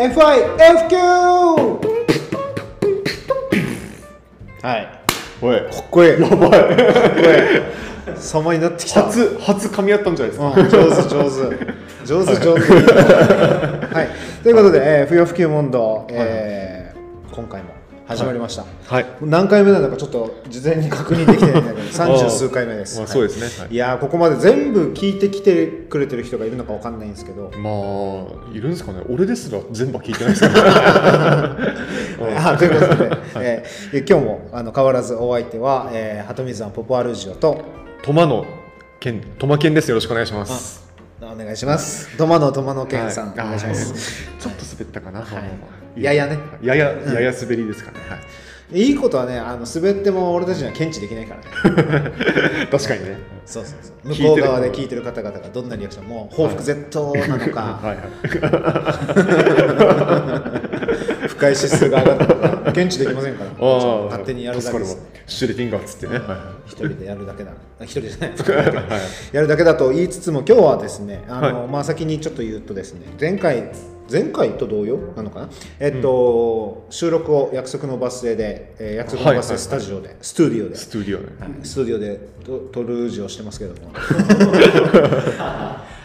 FIFQ! はい。おい。かっこいい。やばい。様になってきた。初初噛み合ったんじゃないですうんか、上手上手。上手上手。はい。ということで、えー、不要不急問答、えー今回も始まりました、はい。何回目なのかちょっと事前に確認できてないんだけど 三十数回目です、まあはいそうですね。はい。い。やーここまで全部聞いてきてくれてる人がいるのかわかんないんですけど。まあいるんですかね。俺ですら全部は聞いてないですから あということで、えー今日もあの変わらずお相手は、えー、鳩水庵ポポアルジオとトマの剣トマ剣です。よろしくお願いします。お願いします。トマのトマのケンさん、はい。お願いします。ちょっと滑ったかな、まあまあまあややね。やややや滑りですかね、はい。いいことはねあの滑っても俺たちには検知できないからね。確かにね。そうそうそう。向こう側で聞いてる方々がどんなリアクションもう報復絶倒なのか、はいはい。不快指数が上がったのか。検知できませんから。勝手にやるだけです。シュレティンガーっつってね、は一人でやるだけだ。あ一人じゃない。やるだけだと言いつつも今日はですねあの、まあ先にちょっと言うとですね前回前回と同様なのかな？えっと、収録を約束のバス停で、えー約束のバス停スタジオで、スタジオで。スタジオねはい。スタジオでと撮る字をしてますけども。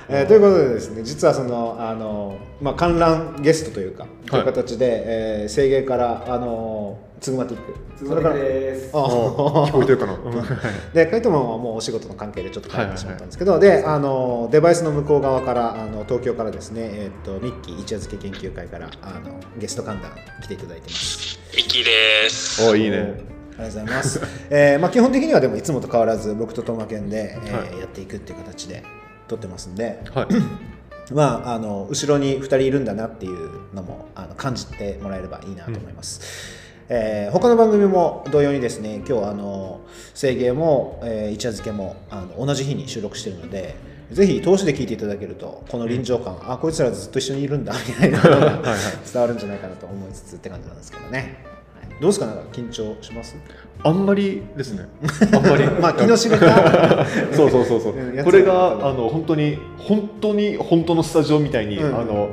えーということでですね実はそのあの、まあ、観覧ゲストというか、という形で、えー、制芸からあのツグマティック。つまりです。あ聞こえてるかな、うん。はい。でカイトマンはもうお仕事の関係でちょっと帰ってしまったんですけど、であのデバイスの向こう側からあの東京からですね、えー、とミッキー一夜漬け研究会からあのゲスト観覧来ていただいてます。ミキです。おいいね。ありがとうございます。えーまあ、基本的にはでもいつもと変わらず僕とトマケンで、えーはい。やっていくっていう形で撮ってますんで、はい。まあ、あの後ろに2人いるんだなっていうのもあの感じてもらえればいいなと思います。えー他の番組も同様にですね今日あの制芸も、えー一夜漬けもあの同じ日に収録しているのでぜひ通しで聞いていただけるとこの臨場感、あこいつらずっと一緒にいるんだみたいなのが 伝わるんじゃないかなと思いつつって感じなんですけどね、はい。どうですか？なんか緊張します？あんまりですね。あんまり。まあ気の知れた そうそうそうそう。これはがあの本当に本当に本当のスタジオみたいに、うん。あの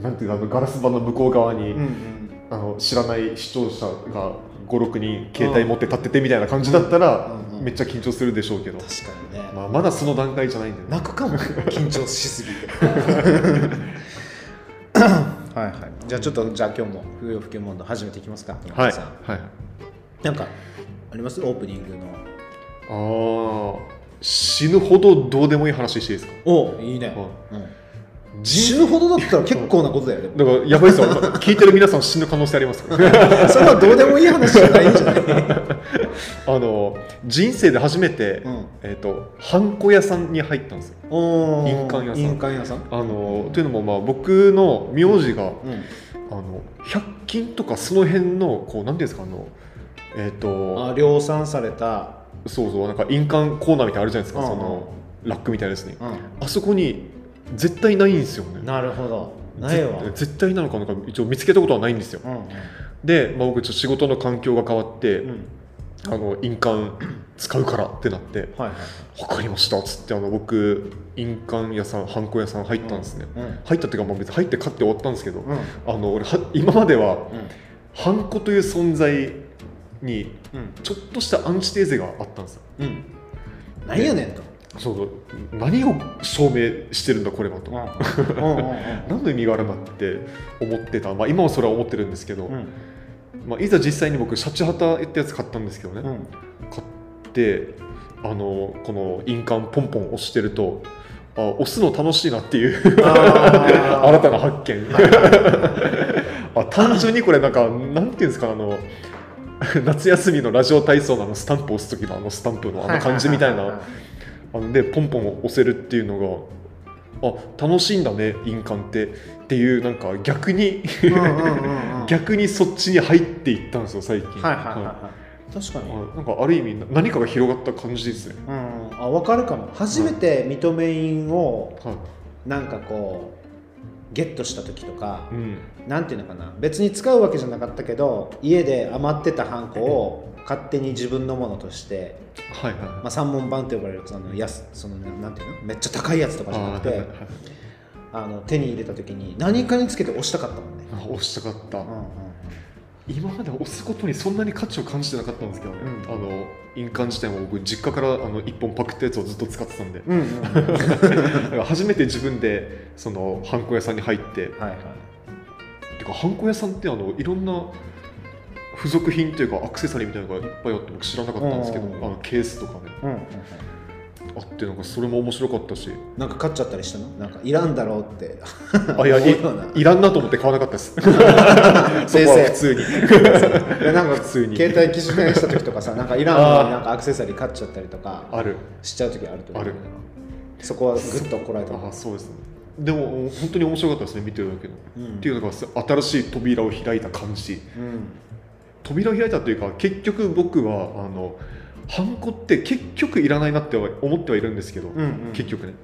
なんていうのガラス板の向こう側に、うんうんあの知らない視聴者が56人携帯持って立っててみたいな感じだったら、うん。うんめっちゃ緊張するでしょうけど、確かにね、まあ、まだその段階じゃないんでね。泣くかも。緊張しすぎて。はいはい。じゃあちょっとじゃあ今日も不要不急問答始めていきますか。はい。さん。はい。なんかあります？オープニングの。ああ死ぬほどどうでもいい話していいですか？おいいね、はうん。人死ぬほどだったら結構なことだよね。だからやばいですよ聞いてる皆さん死ぬ可能性ありますから それはどうでもいい話じゃないんじゃない。あの人生で初めて、うん。えー、とハンコ屋さんに入ったんですよ。印鑑屋さん。印鑑屋さん？あのというのもまあ僕の名字が、うん。あの100均とかその辺のこうなんていうんですかあのえっ、とあ量産された。そうそうなんか印鑑コーナーみたいなのあるじゃないですか、うん。そのラックみたいなやつに、うあそこに絶対ないんですよね。んなるほど。ないわ。ぜ絶対なのかなんか一応見つけたことはないんですよ。うんうん。で、まあ、僕ちょっと仕事の環境が変わって、うん。あの印鑑使うからってなってはいはい分かりましたっつってあの僕印鑑屋さんハンコ屋さん入ったんですね、うん。入ったっていうか、まあ、別に入って買って終わったんですけど、うん。あの俺は今まではうん。ハンコという存在にうん。ちょっとしたアンチテーゼがあったんですよ。うん。何やねんとそうそう。何を証明してるんだこれはと、何の意味があるんだって思ってた、まあ、今はそれは思ってるんですけど、うん。まあ、いざ実際に僕シャチハタってやつ買ったんですけどね、うん。買ってあのこの印鑑ポンポン押してるとあ押すの楽しいなっていう 新たな発見。あ単純にこれなんかなんていうんですかあの夏休みのラジオ体操のあのスタンプ押す時のあのスタンプのあの感じみたいなあのでポンポン押せるっていうのがあ楽しいんだね印鑑って。っていうなんか逆に 逆にそっちに入っていったんですよ最近。はいはいはいはい。確かに。あなんかある意味な何かが広がった感じですね、うん。あ分かるかも。初めて認め印をはい。なんかこうゲットした時とかうん、なんていうのかな。別に使うわけじゃなかったけど家で余ってたハンコを勝手に自分のものとして、はいはい。まあ、三文版って呼ばれるそのやすそのなんていうの？めっちゃ高いやつとかじゃなくてあの手に入れた時に何かにつけて押したかったもんね、あ押したかった、うんうん今まで押すことにそんなに価値を感じてなかったんですけどね、うんあの印鑑自体も僕実家からあの1本パクったやつをずっと使ってたんで。うんうん 初めて自分でそのハンコ屋さんに入って。はい。てかハンコ屋さんってあのいろんな付属品というかアクセサリーみたいなのがいっぱいあって僕知らなかったんですけど、うんあのケースとかね。うんうんうんあってなんかそれも面白かったし。なんか買っちゃったりしたの？なんかいらんだろうって。あいやいらんなと思って買わなかったです。先生。は普通に。いやなんか普通に。携帯機種変した時とかさなんかいらんのになんかアクセサリー買っちゃったりとかある。しちゃう時あると思う。ある。そこはぐっとこらえたあそうですね。でも本当に面白かったですね見てるだけの、うん。っていうのが新しい扉を開いた感じ。うん扉を開いたというか結局僕はあのハンコって結局いらないなっては思ってはいるんですけど、うんうん。結局ね。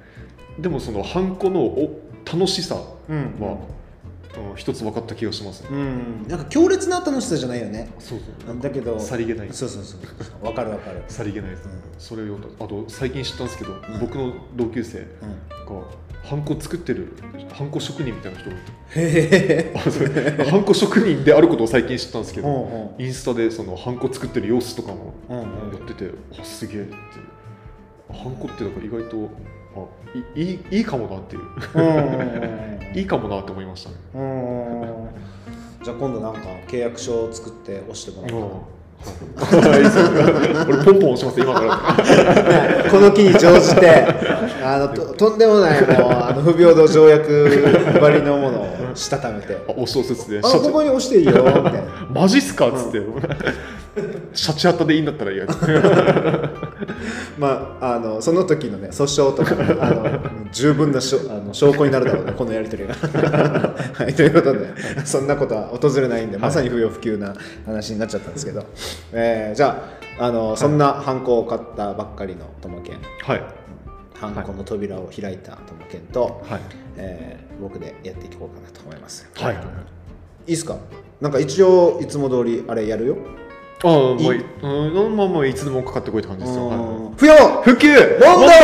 でもそのハンコのお楽しさは、うんうん。一つ分かった気がしますね、うんなんか強烈な楽しさじゃないよね。そうそう。だけどさりげない。そうそうそうそう。わかるわかる。さりげないです、うん。それをあと最近知ったんですけど、ん。僕の同級生がうんハンコ作ってるハンコ職人みたいな人がいて。ハンコ職人であることを最近知ったんですけど、ほインスタでそのハンコ作ってる様子とかもううんうん。やってて、あすげえってハンコってだから意外とあいいいいいかもなっていう。うん いいかもなって思いましたね。うんうんじゃあ今度なんか契約書を作って押してもらおうかな。はい俺ポンポン押します今から。この機に乗じてあのと とんでもないもうあの不平等条約ばりのものをしたためて。あお小説であここに押していいよみたいな。マジっすかっつって、シャチハタでいいんだったらいいや まああのその時のね訴訟とかね あの十分なしょあの証拠になるだろうねこのやり取りが。はいということでそんなことは訪れないんでまさに不要不急な話になっちゃったんですけど、えーじゃああのそんなハンコを買ったばっかりのともけんはい。ハンコの扉を開いたともけんと、はい。えー僕でやっていこうかなと思います。はい。いいっすか？なんか一応いつも通りあれやるよああもううんまあまあいつでもかかってこいって感じですよ、はい。うん不要普及問題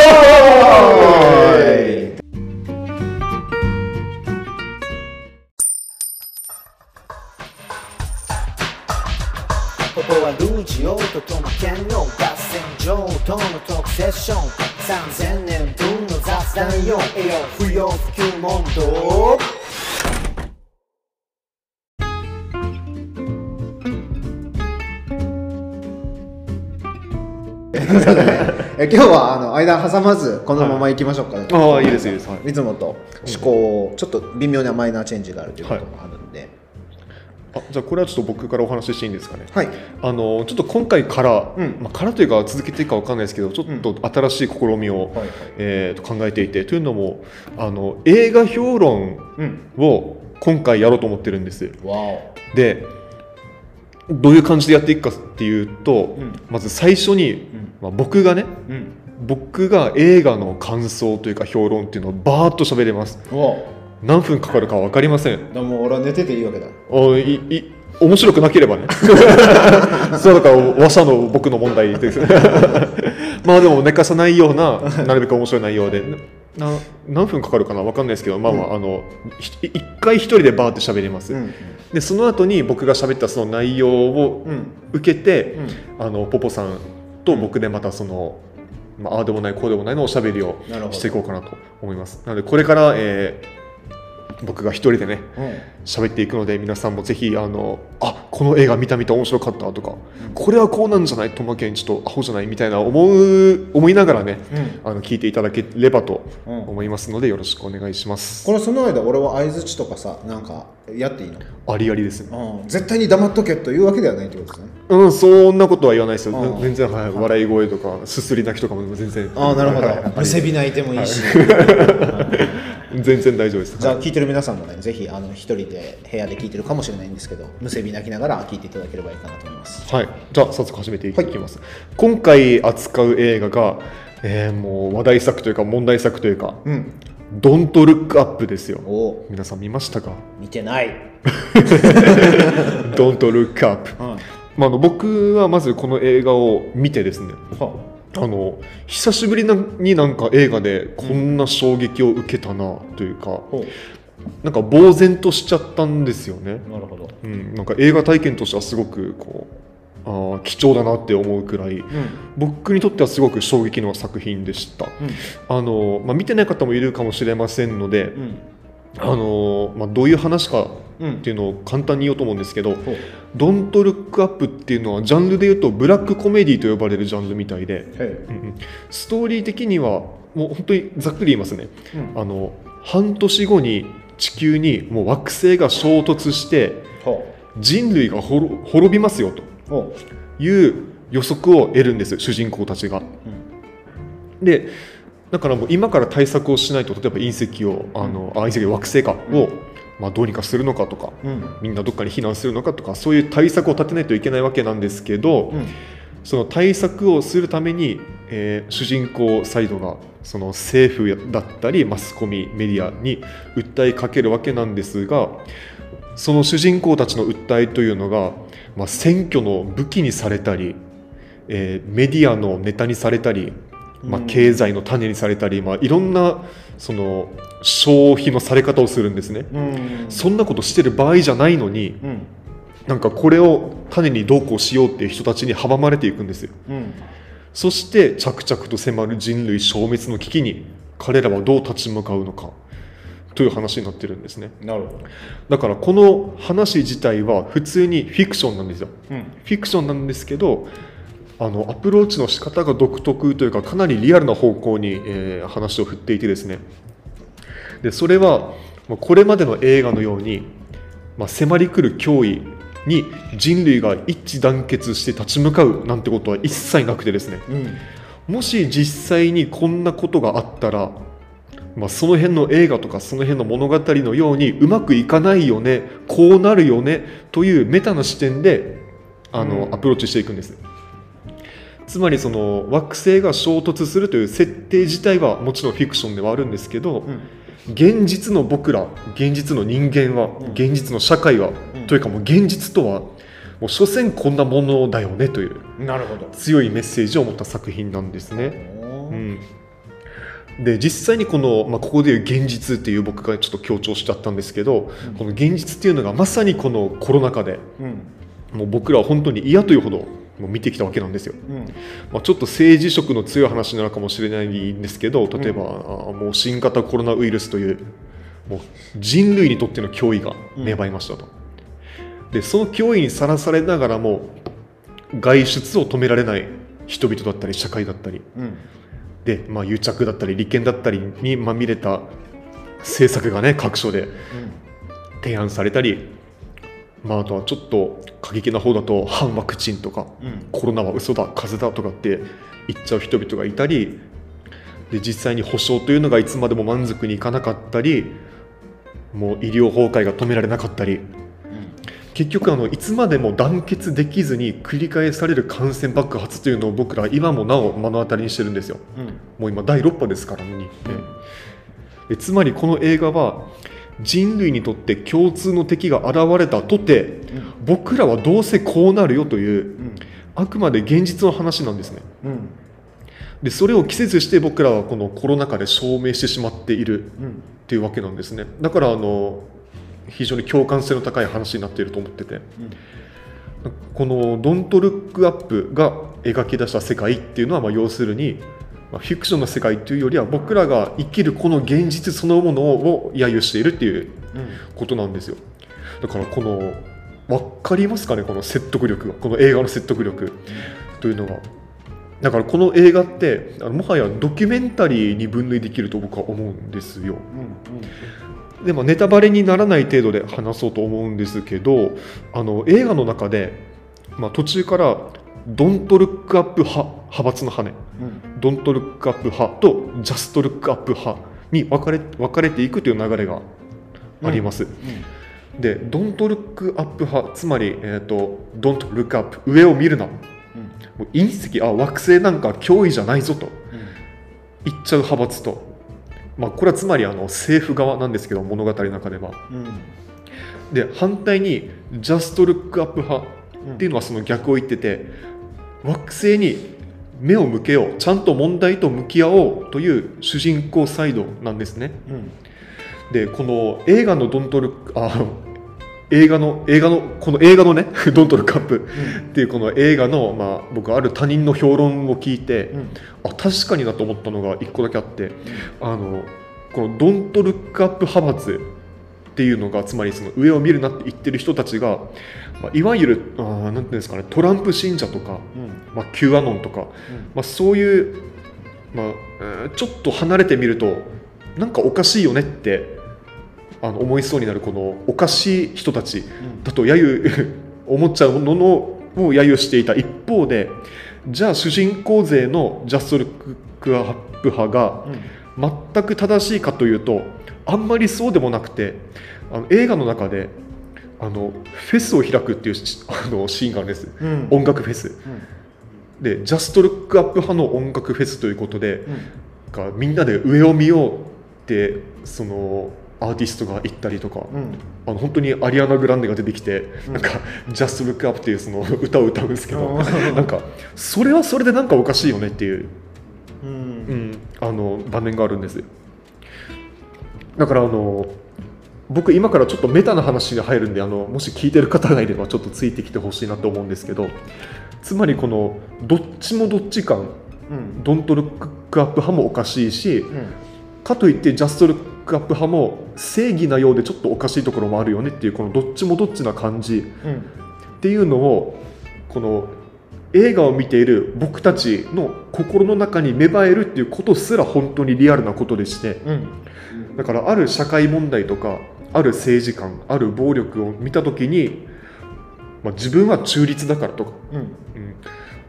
ここはルージオとトマケンの合戦場とのトークセッション。3000年分の雑談よ。えよ不要不急問答 え今日はあの間挟まずこのまま行きましょうか、ああいいですいいです。はい。いつもと思考をちょっと微妙なマイナーチェンジがあるということもあるんで。あじゃあこれはちょっと僕からお話ししていいんですかね？はい、あのちょっと今回から、うん。まあ、からというか続けていくかわかんないですけどちょっと新しい試みを、はいはい。えーと考えていてというのもあの映画評論うん。を今回やろうと思ってるんです。わお。でどういう感じでやっていくかっていうと、うん。まず最初に、ん。まあ、僕がねうん。僕が映画の感想というか評論っていうのをバーッと喋れます。お何分かかるか分かりません。でも俺は寝てていいわけだ。おいい面白くなければね。そうだから話者の僕の問題です。まあでも寝かさないようななるべく面白い内容で。な何分かかるかな？分かんないですけどまあまあ,、あのひ一回一人でバーって喋ります、うんでその後に僕が喋ったその内容をうん。受けて、うん。あのポポさんと僕でまたその、まあああでもないこうでもないのおしゃべりをしていこうかなと思います。なのでこれから、えー僕が一人でねうん。喋っていくので皆さんもぜひあのあこの映画見た見た面白かったとか、これはこうなんじゃない？トマケンちょっとアホじゃない？みたいな思う思いながらね、あの聞いていただければとうん。思いますのでよろしくお願いします、これその間俺は相づちとかさなんかやっていいの？ありありですね。うん。絶対に黙っとけというわけではないってことですね。うんそんなことは言わないですよ。うん。全然、はい、笑い声とかすすり泣きとかも全然。ああなるほど。はい。はいむせび泣いてもいいし全然大丈夫です。じゃあ聞いてる皆さんもねぜひあの一人で部屋で聞いてるかもしれないんですけどむせび泣きながら聞いていただければいいかなと思います。はい、じゃあ早速始めていきます、今回扱う映画が、えーもう話題作というか問題作というかうん「Don't Look Up」ですよ。皆さん見ましたか？見てない。Don't Look Up、うん。はまあ、あの僕はまずこの映画を見てですねあの久しぶりになんか映画でこんな衝撃を受けたなというか、ほなんか呆然としちゃったんですよね、うなるほど。うん、なんか映画体験としてはすごくこうあー貴重だなって思うくらいうん。僕にとってはすごく衝撃の作品でした。あの、まあ、見てない方もいるかもしれませんので、うん。あのまあ、どういう話かうんっていうのを簡単に言おうと思うんですけどほう「Don't Look Up」っていうのはジャンルで言うとブラックコメディと呼ばれるジャンルみたいで、へうんうん。ストーリー的にはもう本当にざっくり言いますね。えうん。あの半年後に地球にもう惑星が衝突してほ人類が滅滅びますよという予測を得るんです主人公たちが。うでだからもう今から対策をしないと例えば隕石をあの、あ隕石惑星かを、まあ、どうにかするのかとかうん。うんみんなどっかに避難するのかとかそういう対策を立てないといけないわけなんですけど、うん。その対策をするために、えー主人公サイドがその政府だったりマスコミメディアに訴えかけるわけなんですがその主人公たちの訴えというのが、まあ、選挙の武器にされたり、えーメディアのネタにされたり、まあ、うん経済の種にされたり、まあ、いろんなその消費のされ方をするんですね。うんそんなことしてる場合じゃないのにうんなんかこれを種にどうこうしようっていう人たちに阻まれていくんですよ。うんそして着々と迫る人類消滅の危機に彼らはどう立ち向かうのかという話になってるんですね。なるほどだからこの話自体は普通にフィクションなんですよ。うんフィクションなんですけどあのアプローチの仕方が独特というかかなりリアルな方向に、えー話を振っていてですね。でそれはまあこれまでの映画のように、まあ、迫り来る脅威に人類が一致団結して立ち向かうなんてことは一切なくてですね。うん。もし実際にこんなことがあったら、まあ、その辺の映画とかその辺の物語のようにうまくいかないよねこうなるよねというメタな視点であの、うん。アプローチしていくんですつまりその惑星が衝突するという設定自体はもちろんフィクションではあるんですけど、うん。現実の僕ら現実の人間は、うん。現実の社会は、うん。というかもう現実とはもう所詮こんなものだよねというなるほど。強いメッセージを持った作品なんですね。うん、で実際にこの、まあ、ここでいう現実っていう僕がちょっと強調しちゃったんですけど、うん。この現実っていうのがまさにこのコロナ禍でうん。もう僕らは本当に嫌というほど見てきたわけなんですよ。うん。まあ、ちょっと政治色の強い話になるかもしれないんですけど例えば、あもう新型コロナウイルスというもう人類にとっての脅威が芽生えましたと。でその脅威にさらされながらも外出を止められない人々だったり社会だったり。うん。で、まあ、癒着だったり利権だったりにまみれた政策がね各所で提案されたり、まあ、あとはちょっと過激な方だと反ワクチンとかうん。コロナは嘘だ風邪だとかって言っちゃう人々がいたりで実際に保障というのがいつまでも満足にいかなかったりもう医療崩壊が止められなかったり。結局あのいつまでも団結できずに繰り返される感染爆発というのを僕ら今もなお目の当たりにしてるんですよ。うん。もう今第6波ですからね、でつまりこの映画は人類にとって共通の敵が現れたとて僕らはどうせこうなるよといううん。あくまで現実の話なんですね。うん。でそれを季節して僕らはこのコロナ禍で証明してしまっているうん。っていうわけなんですね。だからあの非常に共感性の高い話になっていると思ってて。この「ドントルックアップが描き出した世界っていうのはまあ要するにまあフィクションの世界というよりは僕らが生きるこの現実そのものを揶揄しているっていううん。ことなんですよ。だからこの分かりますかね？この説得力がこの映画の説得力というのが。だからこの映画ってあのもはやドキュメンタリーに分類できると僕は思うんですよ。うんでもネタバレにならない程度で話そうと思うんですけどあの映画の中で、まあ、途中から「ドントルックアップ派派閥の羽」うん。ドントルックアップ派とジャストルックアップ派に分かれ分かれていくという流れがあります。で、ドントルックアップ派、つまり、えー、とドントルックアップ、上を見るな、もうん。う隕石、あ惑星なんか脅威じゃないぞと言っちゃう派閥と、まあ、これはつまりあの政府側なんですけど、物語の中では。うん。で、反対にジャストルックアップ派うんっていうのはその逆を言ってて、惑星に目を向けようちゃんと問題と向き合おうという主人公サイドなんですね。うん。でこの映画の「ドントルック」あ映画の映画のこの映画のね「ドントルックアップ」っていうこの映画の、まあ、僕ある他人の評論を聞いて、うん。あ確かになと思ったのが一個だけあってあのこの「ドントルックアップ派閥」っていうのがつまりその上を見るなって言ってる人たちが、まあ、いわゆるあーなんていうんですかねトランプ信者とか、うん。まあ、Q アノンとか、まあ、そういう、まあえーちょっと離れてみるとなんかおかしいよねってあの思いそうになるこのおかしい人たちだと揶揄 思っちゃうののを揶揄していた。一方でじゃあ主人公勢のジャストルックアップ派がうん。全く正しいかというとあんまりそうでもなくてあの映画の中であのフェスを開くっていうしあのシーンがあるんです。うん。音楽フェス。でジャストルックアップ派の音楽フェスということでうん。がみんなで上を見ようってそのアーティストが言ったりとか、うん。あの本当にアリアナ・グランデが出てきて、うん。なんか「ジャスト・ルック・アップ」っていうその歌を歌うんですけど、うん。なんかそれはそれでなんかおかしいよねっていう、ううんん、あの場面があるんです。だからあの僕今からちょっとメタな話が入るんであのもし聞いてる方がいればちょっとついてきてほしいなと思うんですけどつまりこのどっちもどっち感うん。ドントルックアップ派もおかしいしうん。かといってジャストルックアップ派も正義なようでちょっとおかしいところもあるよねっていうこのどっちもどっちな感じうん。っていうのをこの映画を見ている僕たちの心の中に芽生えるっていうことすら本当にリアルなことでしてうん。だからある社会問題とかある政治観ある暴力を見た時に、まあ、自分は中立だからとか、うん。うん、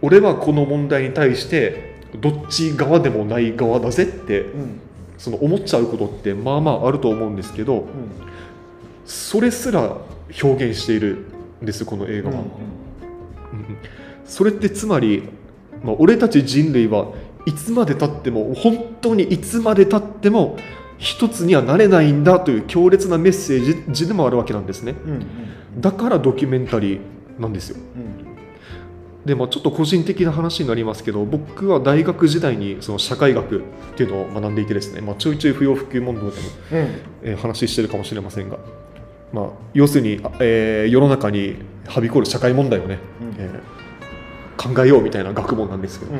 俺はこの問題に対してどっち側でもない側だぜってうん。その思っちゃうことってまあまああると思うんですけどうん。それすら表現しているんですこの映画は。うん。それってつまり、まあ、俺たち人類はいつまでたっても本当にいつまでたっても一つにはなれないんだという強烈なメッセージでもあるわけなんですね。うんうんだからドキュメンタリーなんですよ。うん。で、まあ、ちょっと個人的な話になりますけど僕は大学時代にその社会学っていうのを学んでいてですね、まあ、ちょいちょい不要不急問答でもうん。えー話してるかもしれませんが、まあ、要するに、あえー世の中にはびこる社会問題をね、うん。えー考えようみたいな学問なんですけど、うん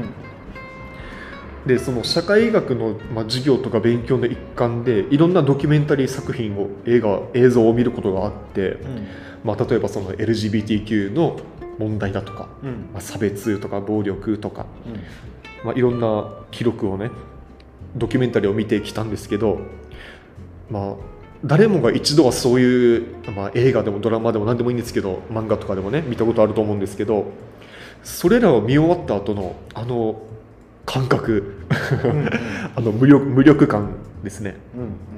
でその社会学の、まあ、授業とか勉強の一環でいろんなドキュメンタリー作品を映画映像を見ることがあって、うん。まあ、例えばその LGBTQ の問題だとか、うん。まあ、差別とか暴力とか、うん。まあ、いろんな記録をねドキュメンタリーを見てきたんですけど、まあ、誰もが一度はそういう、まあ、映画でもドラマでも何でもいいんですけど漫画とかでもね見たことあると思うんですけどそれらを見終わった後のあの感覚。うん あの無力無力感ですね。うん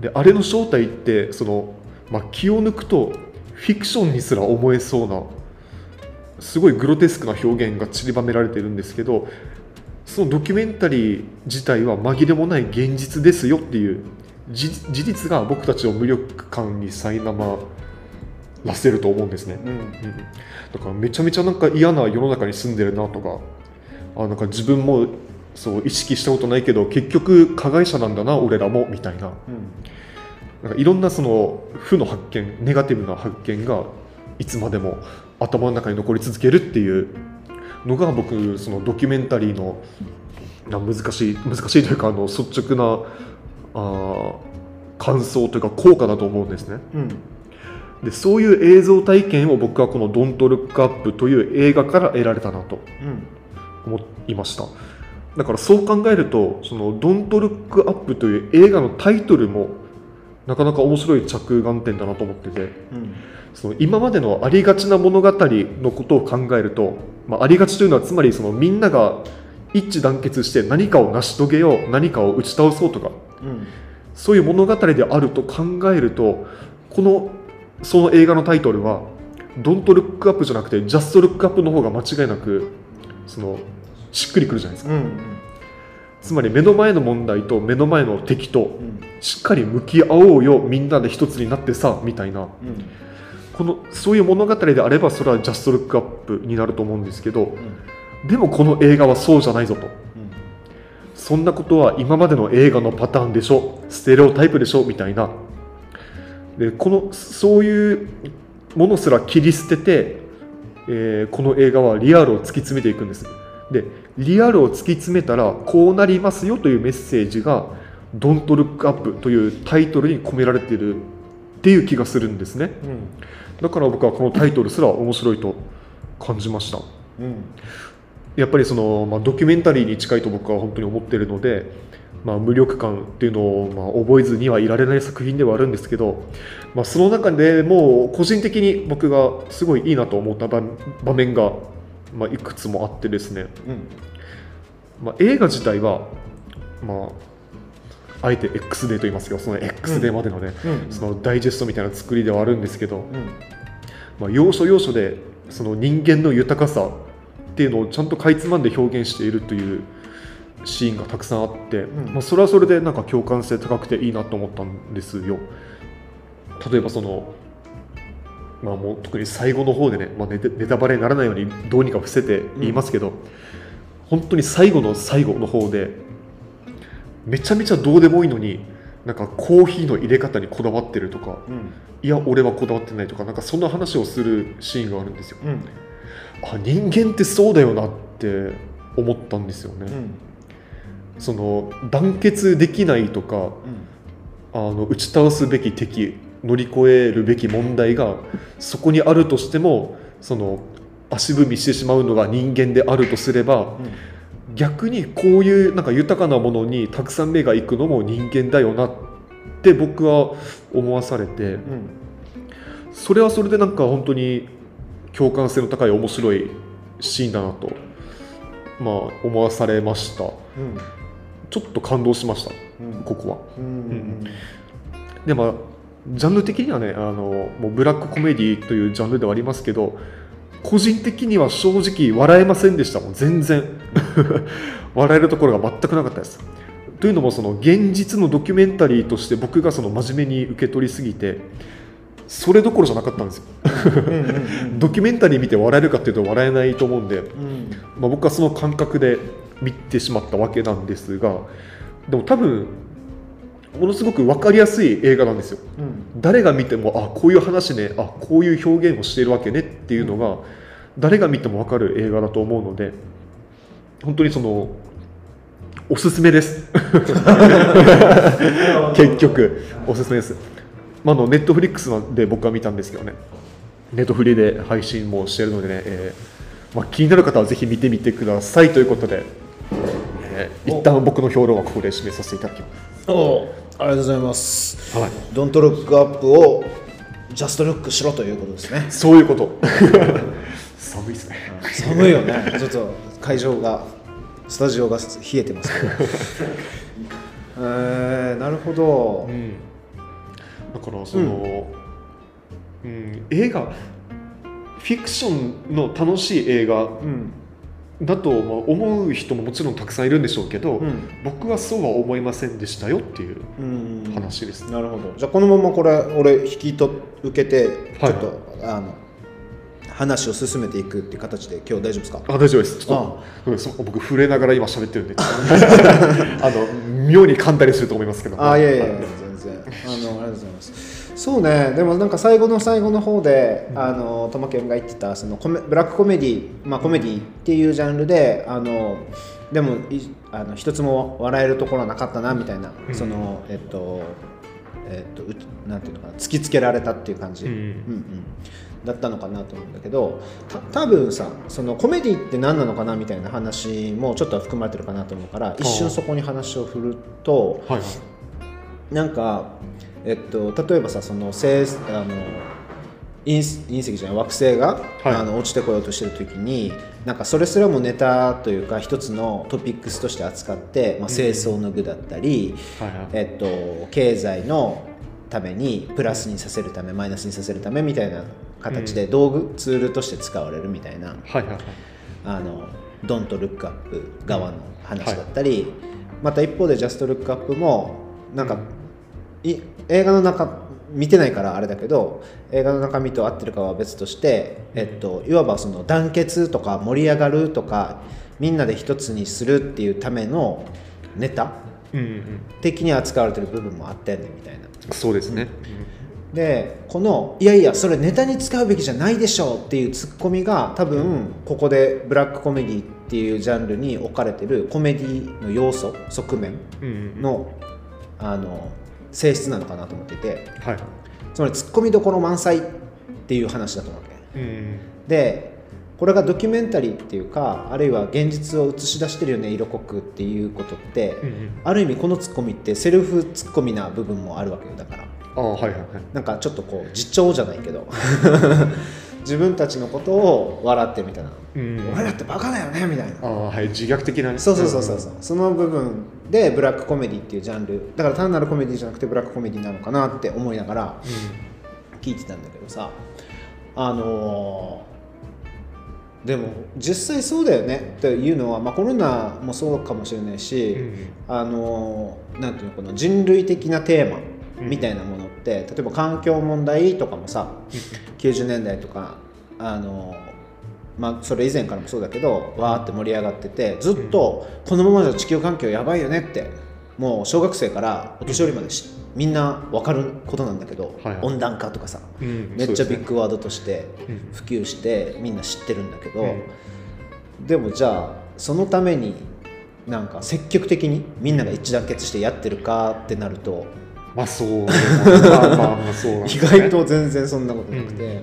であれの正体ってその、まあ、気を抜くとフィクションにすら思えそうなすごいグロテスクな表現が散りばめられてるんですけどそのドキュメンタリー自体は紛れもない現実ですよっていう事事実が僕たちを無力感に苛まらせると思うんですね、うん。うん、だからめちゃめちゃなんか嫌な世の中に住んでるなとかあなんか自分もそう意識したことないけど結局加害者なんだな俺らもみたいな。うん。なんかいろんなその負の発見ネガティブな発見がいつまでも頭の中に残り続けるっていうのが僕そのドキュメンタリーのな難しい難しいというかあの率直なあー感想というか効果だと思うんですね。うん。でそういう映像体験を僕はこの「ドントルックアップという映画から得られたなと。うん思いました。だからそう考えるとその「ドントルックアップという映画のタイトルもなかなか面白い着眼点だなと思っててうん。その今までのありがちな物語のことを考えると、まあ、ありがちというのはつまりそのみんなが一致団結して何かを成し遂げよう何かを打ち倒そうとかうん。そういう物語であると考えるとこのその映画のタイトルは「ドントルックアップじゃなくて「ジャストルックアップの方が間違いなくそのしっくりくるじゃないですか。うんつまり目の前の問題と目の前の敵とうん。しっかり向き合おうよみんなで一つになってさみたいな。うん。このそういう物語であればそれはジャストルックアップになると思うんですけどでもこの映画はそうじゃないぞと。うん。そんなことは今までの映画のパターンでしょ。ステレオタイプでしょ。みたいな。でこのそういうものすら切り捨てて、えーこの映画はリアルを突き詰めていくんです。でリアルを突き詰めたらこうなりますよというメッセージが「Don't Look Up」というタイトルに込められているっていう気がするんですね。だから僕はこのタイトルすら面白いと感じました。うん。やっぱりその、まあ、ドキュメンタリーに近いと僕は本当に思っているので、まあ、無力感っていうのを、まあ、覚えずにはいられない作品ではあるんですけど、まあ、その中でもう個人的に僕がすごいいいなと思った場場面が、まあ、いくつもあってですね、うん。まあ、映画自体は、まあ、あえて X デーと言いますけどその X デーまでのね、うん。そのダイジェストみたいな作りではあるんですけど、うん。まあ、要所要所でその人間の豊かさっていうのをちゃんとかいつまんで表現しているというシーンがたくさんあって、うん。まあ、それはそれでなんか共感性高くていいなと思ったんですよ。例えばそのまあ、もう特に最後の方でね、まあ、ネタバレにならないようにどうにか伏せて言いますけど、本当に最後の最後の方でめちゃめちゃどうでもいいのになんかコーヒーの入れ方にこだわってるとかうん。いや俺はこだわってないとかなんかそんな話をするシーンがあるんですよ。うん。あ人間ってそうだよなって思ったんですよね、うんその団結できないとかあの打ち倒すべき敵乗り越えるべき問題がそこにあるとしてもその足踏みしてしまうのが人間であるとすれば逆にこういうなんか豊かなものにたくさん目が行くのも人間だよなって僕は思わされてうんそれはそれでなんか本当に共感性の高い面白いシーンだなと、まあ、思わされました。うんちょっと感動しました。うん。ここは。でまあジャンル的にはねあのもうブラックコメディというジャンルではありますけど個人的には正直笑えませんでしたもん。全然。笑えるところが全くなかったです。というのもその現実のドキュメンタリーとして僕がその真面目に受け取りすぎてそれどころじゃなかったんですよ。ドキュメンタリー見て笑えるかっていうと笑えないと思うんで、うん。まあ、僕はその感覚で見てしまったわけなんですがでも多分ものすごく分かりやすい映画なんですよ。うん。誰が見てもあこういう話ねあこういう表現をしているわけねっていうのが誰が見ても分かる映画だと思うので本当にそのおすすめです。結局おすすめです、まあ、あのネットフリックスで僕は見たんですけどね。ネットフリで配信もしているのでね、えーまあ、気になる方はぜひ見てみてくださいということで、えー一旦僕の評論はここで締めさせていただきます。おありがとうございます。はい。ドントルックアップをジャストルックしろということですね。そういうこと。寒いですね。寒いよね。ちょっと会場がスタジオが冷えてますけど えー、なるほど。うん、だからその、うん映画フィクションの楽しい映画うんだとまあ思う人ももちろんたくさんいるんでしょうけど、うん。僕はそうは思いませんでしたよっていううん。話です。ね。なるほど。じゃあこのままこれ俺引き取受けてちょはいっと、あの話を進めていくっていう形で今日大丈夫ですか？あ大丈夫です。ちょっあとうんそう僕震えながら今喋ってるんで、あの妙に噛んだりすると思いますけど。あいやいやは全然。あのありがとうございますそうね。でもなんか最後の最後の方で、あのトマケンが言ってたそのコメブラックコメディまあコメディっていうジャンルであのでもいあの一つも笑えるところはなかったなみたいな、うん。そのえっとえっとうなんていうのかな突きつけられたっていう感じ、うんうん。うんだったのかなと思うんだけどた多分さそのコメディって何なのかなみたいな話もちょっとは含まれてるかなと思うから一瞬そこに話を振るとはいはい。なんか、えっと、例えばさその星あの隕隕石じゃない惑星が、はい。あの落ちてこようとしてる時になんかそれすらもネタというか一つのトピックスとして扱って、まあ、清掃の具だったり、はいはい。えっと、経済のためにプラスにさせるためマイナスにさせるためみたいな形で道具、ツールとして使われるみたいなはいはいはい。あのドンとルックアップ側の話だったり、また一方でジャストルックアップもなんか、い映画の中見てないからあれだけど映画の中身と合ってるかは別として、えっと、いわばその団結とか盛り上がるとかみんなで一つにするっていうためのネタうんうん的に扱われてる部分もあってんねんみたいな。うんそうですね、でこの「いやいやそれネタに使うべきじゃないでしょ」っていうツッコミが多分ここでブラックコメディっていうジャンルに置かれてるコメディの要素側面うんうん。うんのあの性質なのかなと思っていて。はい。つまりツッコミどころ満載っていう話だと思うわけ。うん。でこれがドキュメンタリーっていうかあるいは現実を映し出してるよね色濃くっていうことって、うんうん。ある意味このツッコミってセルフツッコミな部分もあるわけよだから。ああはいはいはい。なんかちょっとこう自重じゃないけど 自分たちのことを笑ってるみたいな、うん。俺らってバカだよねみたいな。ああはい自虐的なね。そうそうそうそうそう。その部分でブラックコメディっていうジャンル。だから単なるコメディじゃなくてブラックコメディなのかなって思いながら聞いてたんだけどさ。あのーでも実際そうだよねっていうのは、まあ、コロナもそうかもしれないし、うんうん。あのーなんていうのこの人類的なテーマみたいなものって、例えば環境問題とかもさ90年代とかあのまあそれ以前からもそうだけどわーって盛り上がっててずっとこのままじゃ地球環境やばいよねってもう小学生からお年寄りまでしみんな分かることなんだけど、はいはい。温暖化とかさうんめっちゃビッグワードとしてうん。普及してみんな知ってるんだけど、うん。でもじゃあそのためになんか積極的にみんなが一致団結してやってるかってなるとまあそう。まあまあまあそうなんです意ね外と全然そんなことなくて、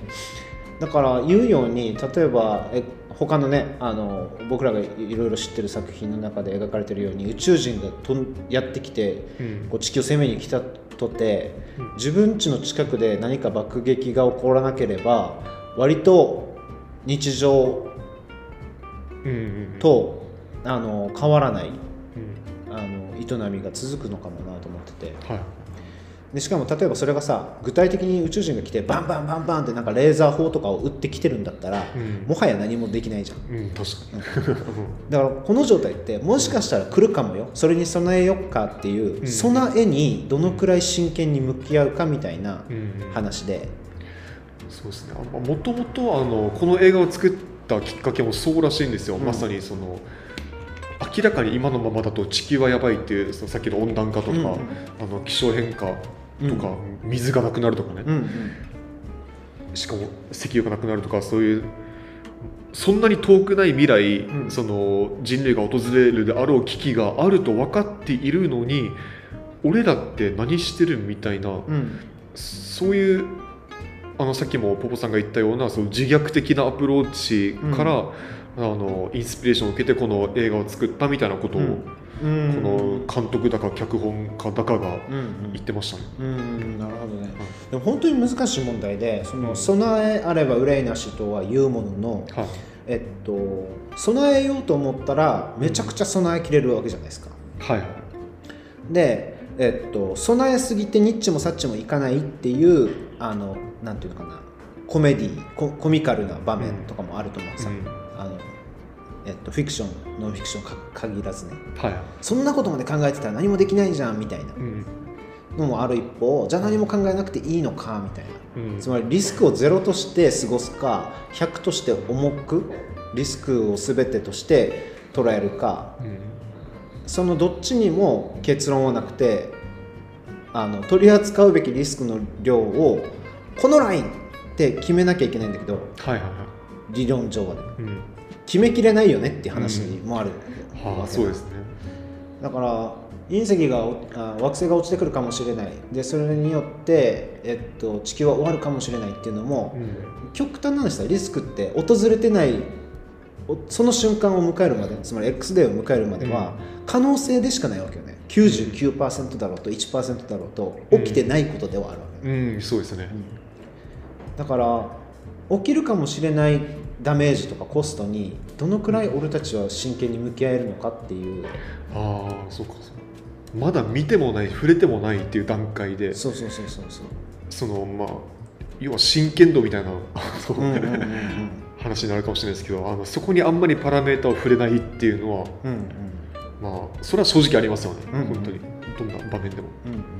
だから言うように例えばえ他のねあの僕らがいろいろ知ってる作品の中で描かれてるように宇宙人がとんやってきてうん。こう地球を攻めに来たとてうん。自分家の近くで何か爆撃が起こらなければ割と日常うんうんうん。とあの変わらないうん。あの営みが続くのかもなと思ってて。はいでしかも例えばそれがさ具体的に宇宙人が来てバンバンバンバンってなんかレーザー砲とかを撃ってきてるんだったら、うん。もはや何もできないじゃん。うん確かに。だからこの状態ってもしかしたら来るかもよ。それに備えよっかっていう、うん。備えにどのくらい真剣に向き合うかみたいな話で、そうですね。もともとあのこの映画を作ったきっかけもそうらしいんですよ、うん。まさにその明らかに今のままだと地球はやばいっていうそのさっきの温暖化とか、あの気象変化とか、水がなくなるとかね、うんうん。しかも石油がなくなるとかそういうそんなに遠くない未来、うん。その人類が訪れるであろう危機があると分かっているのに俺らって何してるみたいな、うん。そういうあのさっきもポポさんが言ったようなその自虐的なアプローチから、あのインスピレーションを受けてこの映画を作ったみたいなことを、の監督だか脚本家だかがうん言ってましたね。うんうん。なるほどね、でも本当に難しい問題でそのうん備えあれば憂いなしとは言うものの、はい。えっと、備えようと思ったらめちゃくちゃ備えきれるわけじゃないですか。はいで、えっと、備えすぎてニッチもサッチもいかないっていうあのなんていうのかなコメディココミカルな場面とかもあると思うさ、うんえっと、フィクションノンフィクションか限らずね。はい。そんなことまで考えてたら何もできないじゃんみたいなうん。のもある一方じゃあ何も考えなくていいのかみたいな。うん。つまりリスクをゼロとして過ごすか100として重くリスクを全てとして捉えるか。うん。そのどっちにも結論はなくてあの取り扱うべきリスクの量をこのラインって決めなきゃいけないんだけどはいはいはい。理論上はね。うん決めきれないよねっていう話もある、はあそうですね。だから隕石が惑星が落ちてくるかもしれない。でそれによって、えっと、地球は終わるかもしれないっていうのも、うん。極端な話さリスクって訪れてないおその瞬間を迎えるまでつまり X デーを迎えるまでは、可能性でしかないわけよね。99%だろうと1%だろうと起きてないことではあるわけ、うん。そうですね。だから起きるかもしれないダメージとかコストにどのくらい俺たちは真剣に向き合えるのかっていう。ああそうか。そうかまだ見てもない触れてもないっていう段階で。そうそうそうそうそう。そのまあ要は真剣度みたいな話になるかもしれないですけどあのそこにあんまりパラメータを触れないっていうのはうんうん。まあそれは正直ありますよね、うんうん。本当に。どんな場面でも。うんうん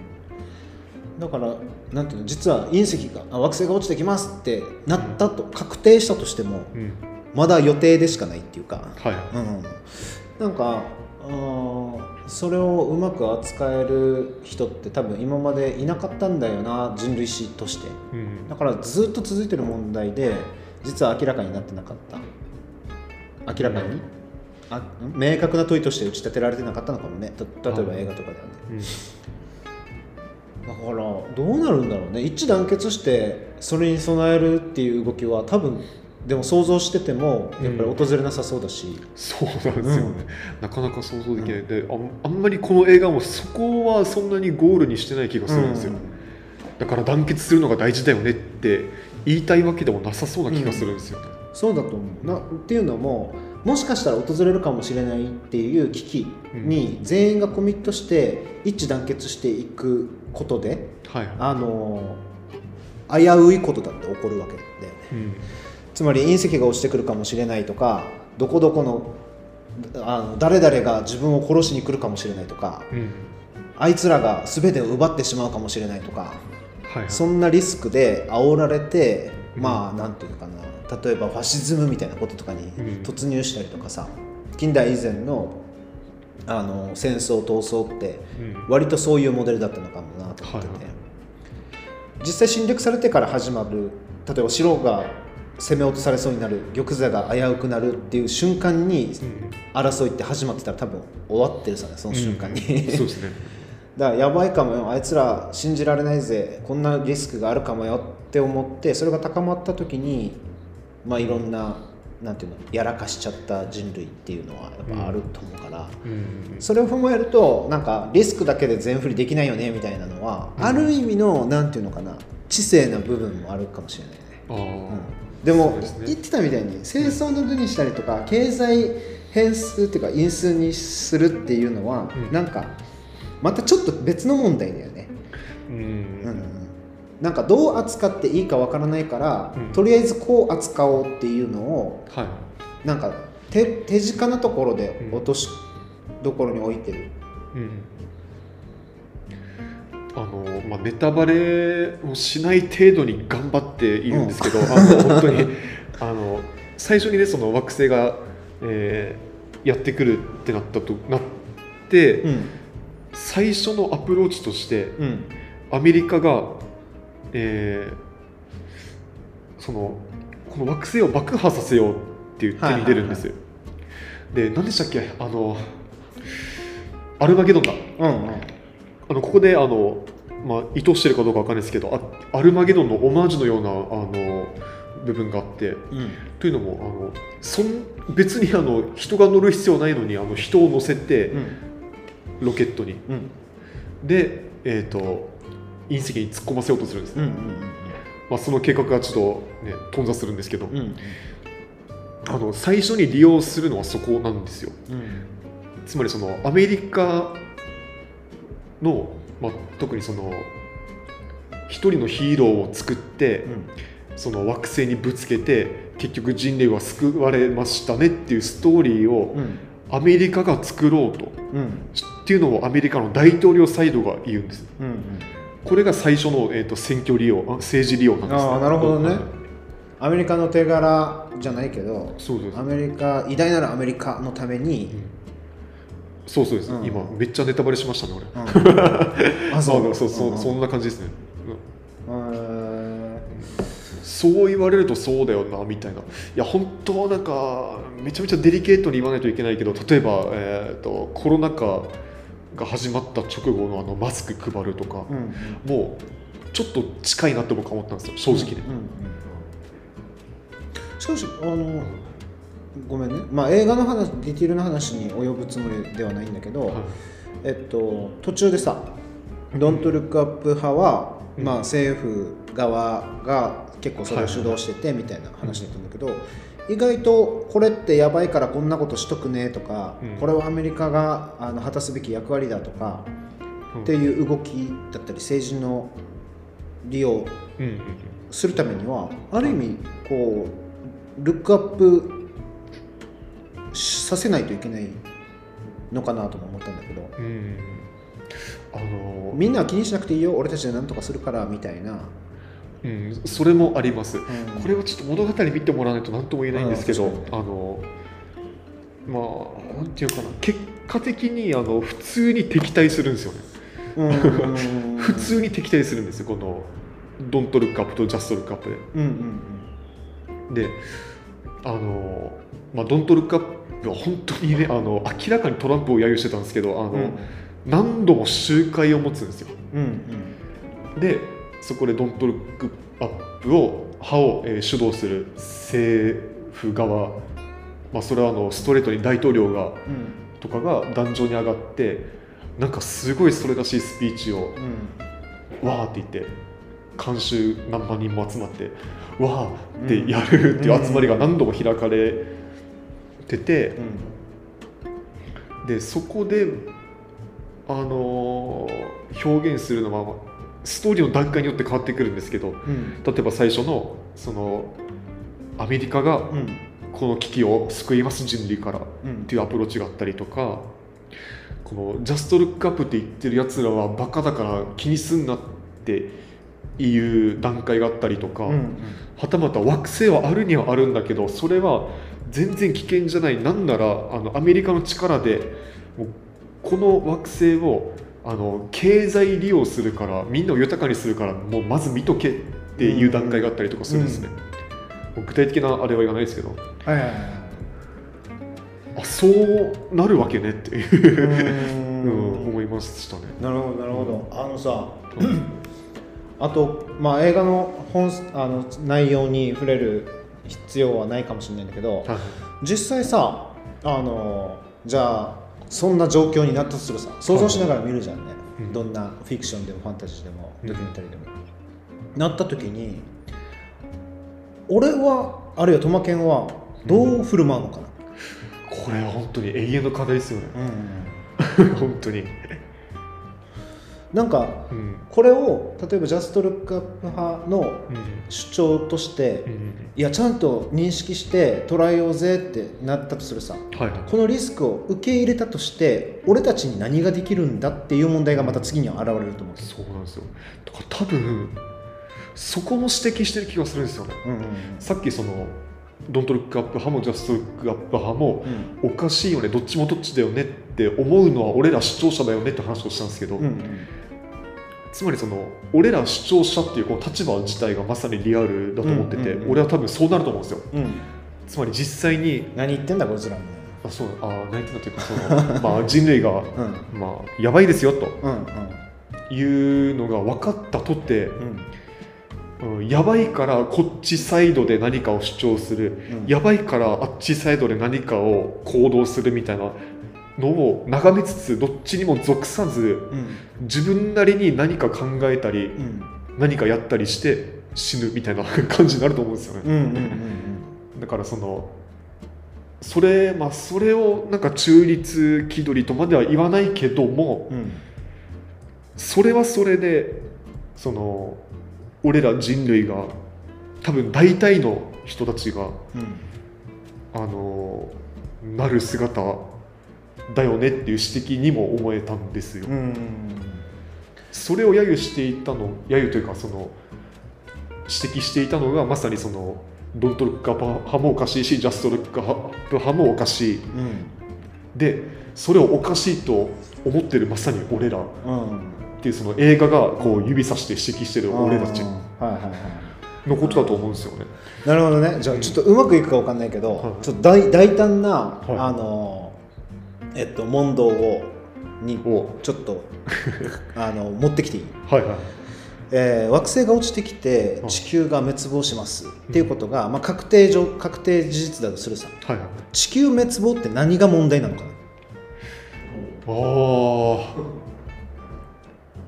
だからなんていうの実は隕石があ惑星が落ちてきますってなったと、確定したとしてもうん。まだ予定でしかないっていうか、はい。うん、なんかあーそれをうまく扱える人って多分今までいなかったんだよな人類史として。うん。だからずっと続いてる問題で実は明らかになってなかった。明らかに？あ明確な問いとして打ち立てられてなかったのかもね。た例えば映画とかではね。うんだからどうなるんだろうね。一致団結してそれに備えるっていう動きは多分でも想像しててもやっぱり訪れなさそうだし、そうなんですよね、なかなか想像できない、であんあんまりこの映画もそこはそんなにゴールにしてない気がするんですよ、だから団結するのが大事だよねって言いたいわけでもなさそうな気がするんですよね、そうだと思う。なっていうのももしかしたら訪れるかもしれないっていう危機に全員がコミットして一致団結していくことではいあの危ういことだって起こるわけだよね。うん。つまり隕石が落ちてくるかもしれないとかどこどこのあの誰々が自分を殺しに来るかもしれないとかうん。あいつらが全てを奪ってしまうかもしれないとかはいはい。そんなリスクで煽られて、うん。まあなんていうかな例えばファシズムみたいなこととかにうん。突入したりとかさ、近代以前のあの戦争闘争ってうん。割とそういうモデルだったのかもなと思ってて、実際侵略されてから始まる例えば城が攻め落とされそうになる玉座が危うくなるっていう瞬間にうん。争いって始まってたら多分終わってるさねその瞬間に、うん。そうですね。だからやばいかもよあいつら信じられないぜ。こんなリスクがあるかもよって思ってそれが高まった時にまあいろんななんていうのやらかしちゃった人類っていうのはやっぱあると思うから、うん。それを踏まえるとなんかリスクだけで全振りできないよねみたいなのは、うん。ある意味のなんていうのかな知性な部分もあるかもしれないね。うん。でも言ってたみたいに戦争の図にしたりとか経済変数っていうか因数にするっていうのは、うん。なんかまたちょっと別の問題だよね、うんうんなんかどう扱っていいかわからないから、うん。とりあえずこう扱おうっていうのをはい。なんか手手近なところでうん。落としどころに置いてる、うん。あのまあ、ネタバレをしない程度に頑張っているんですけど、あの本当に あの最初にねその惑星が、えーやってくるってなったとなって、うん。最初のアプローチとしてうん。アメリカが、えーそのこの惑星を爆破させようっていう手に出るんですよ。で何でしたっけ？あのアルマゲドンだ。うんうん。あのここであの、まあ、意図してるかどうかわかんないですけどあアルマゲドンのオマージュのようなあの部分があってうん。というのもあのそん別にあの人が乗る必要ないのにあの人を乗せてうん。ロケットに。うん。で、えー、と隕石に突っ込ませようとするんです。ね、うんまあ、その計画がちょっと、ね、頓挫するんですけど、うんうん。あの最初に利用するのはそこなんですよ。うん。つまりそのアメリカの、まあ、特にその一人のヒーローを作って、その惑星にぶつけて結局人類は救われましたねっていうストーリーをうん。アメリカが作ろうと。うん。っていうのをアメリカの大統領サイドが言うんです。うんこれが最初の、えー、と選挙利用あ政治利用なんです、ああなるほどね。はい。アメリカの手柄じゃないけどそうですアメリカ偉大なるアメリカのために、そうそうです、うん。今めっちゃネタバレしましたね俺。うん。あそう。そうそう、んそんな感じですね、うん。うんそう言われるとそうだよなみたいな。いや本当はなんかめちゃめちゃデリケートに言わないといけないけど例えば、えー、とコロナ禍が始まった直後のあのマスク配るとか、うんもうちょっと近いなって僕は思ったんですよ正直ね、うんうんしかしあのごめんね。まあ映画の話ディティールの話に及ぶつもりではないんだけど、はい。えっと途中でさ「ドントルックアップ派は、うん。まあ、政府側が結構それを主導しててみたいな話だったんだけど、意外とこれってやばいからこんなことしとくねとか、うん。これはアメリカがあの果たすべき役割だとか、うん。っていう動きだったり政治の利用するためにはある意味こうルックアップさせないといけないのかなとも思ったんだけど。うんうんあのみんなは気にしなくていいよ俺たちで何とかするからみたいな、うん、それもあります、うん。これはちょっと物語見てもらわないと何とも言えないんですけど、うんあのまあなんていうかな。結果的にあの普通に敵対するんですよね。うん普通に敵対するんですよ。この「ドントルックアップ」と「ジャストルックアップで。うんうんであの、まあ、ドントルックアップは本当にねあの明らかにトランプを揶揄してたんですけどあの、うん。何度も集会を持つんですよ。うん。でそこでドントルックアップを派を、えー主導する政府側、まあ、それはあのストレートに大統領がうん。とかが壇上に上がってなんかすごいそれらしいスピーチをうん。わーって言って観衆何万人も集まってわーってやるっていう集まりが何度も開かれてて、でそこで、あのー表現するのはストーリーの段階によって変わってくるんですけどうん。例えば最初のそのアメリカがうん。この危機を救います人類からっうん。ていうアプローチがあったりとかこのジャストルックアップって言ってるやつらはバカだから気にすんなっていう段階があったりとか、うんはたまた惑星はあるにはあるんだけどそれは全然危険じゃない。なんならあのアメリカの力でこの惑星をあの経済利用するからみんなを豊かにするからもうまず見とけっていう段階があったりとかするんですね、もう具体的なあれは言わないですけど。はいはいはいあそうなるわけねっていう。ううん。ん思いましたね。なるほどなるほど。あのさ あとまあ映画の本あの内容に触れる必要はないかもしれないんだけどはい。実際さあのじゃあそんな状況になったとするさ想像しながら見るじゃんね、うん。どんなフィクションでもファンタジーでもうん。ドキュメンタリーでも、なった時に俺はあるいはトマケンはどう振る舞うのかな、これは本当に永遠の課題ですよね。うん。本当に、なんかうん。これを例えばジャストルックアップ派のうん。主張として、うんいやちゃんと認識して捉えようぜってなったとするさ。このリスクを受け入れたとして俺たちに何ができるんだっていう問題がまた次には現れると思う。そうなんですよ。だから多分そこも指摘してる気がするんですよね。うんうんさっきそのドントルックアップ派もジャストルックアップ派もうん。おかしいよねどっちもどっちだよねって思うのは俺ら視聴者だよねって話をしたんですけど、うんうんつまりその俺ら視聴者っていうこの立場自体がまさにリアルだと思ってて、うんうんうん俺は多分そうなると思うんですよ。うん。つまり実際に何言ってんだこいつらみあそうあ何言ってんだというかその、まあ、人類が、うん。まあ、やばいですよと。うん。いうのが分かったとて、うん。うん、やばいからこっちサイドで何かを主張する、うん。やばいからあっちサイドで何かを行動するみたいなのを眺めつつどっちにも属さずうん。自分なりに何か考えたりうん。何かやったりして死ぬみたいな 感じになると思うんですよね、だからそのそれまあそれをなんか中立気取りとまでは言わないけどもうん。それはそれでその俺ら人類が多分大体の人たちがうん。あのなる姿だよねっていう指摘にも思えたんですよ。うん。うんそれを揶揄していたの揶揄というかその指摘していたのがまさにそのドントルックアップ派もおかしいしジャストルックアップ派もおかしい。うん。でそれをおかしいと思ってるまさに俺ら。っうん。ていうその映画がこう指さして指摘してる俺たちのことだと思うんですよね。なるほどね。じゃあちょっとうまくいくかわかんないけど、はい。ちょっと大大胆な、はい。あのえっと問答をにおちょっとあの持ってきていい、はいはい。えー惑星が落ちてきてはい地球が滅亡します、っていうことが、まあ、確定上確定事実だとするさ。はいはい。地球滅亡って何が問題なのかな？あー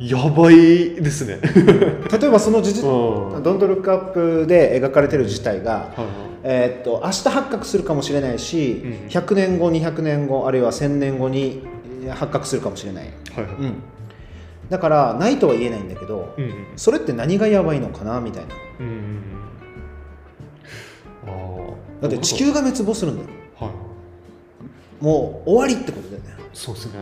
やばいですね。例えばその事実うん。ドントルックアップで描かれてる事態が、はいはい。えーっと明日発覚するかもしれないし、うん100年後200年後あるいは1000年後にえー発覚するかもしれない、はいはい。うん、だからないとは言えないんだけど、うんうん。それって何がやばいのかなみたいな。うんうんうん。だって地球が滅亡するんだよ。はい。もう終わりってことだよね、そうですね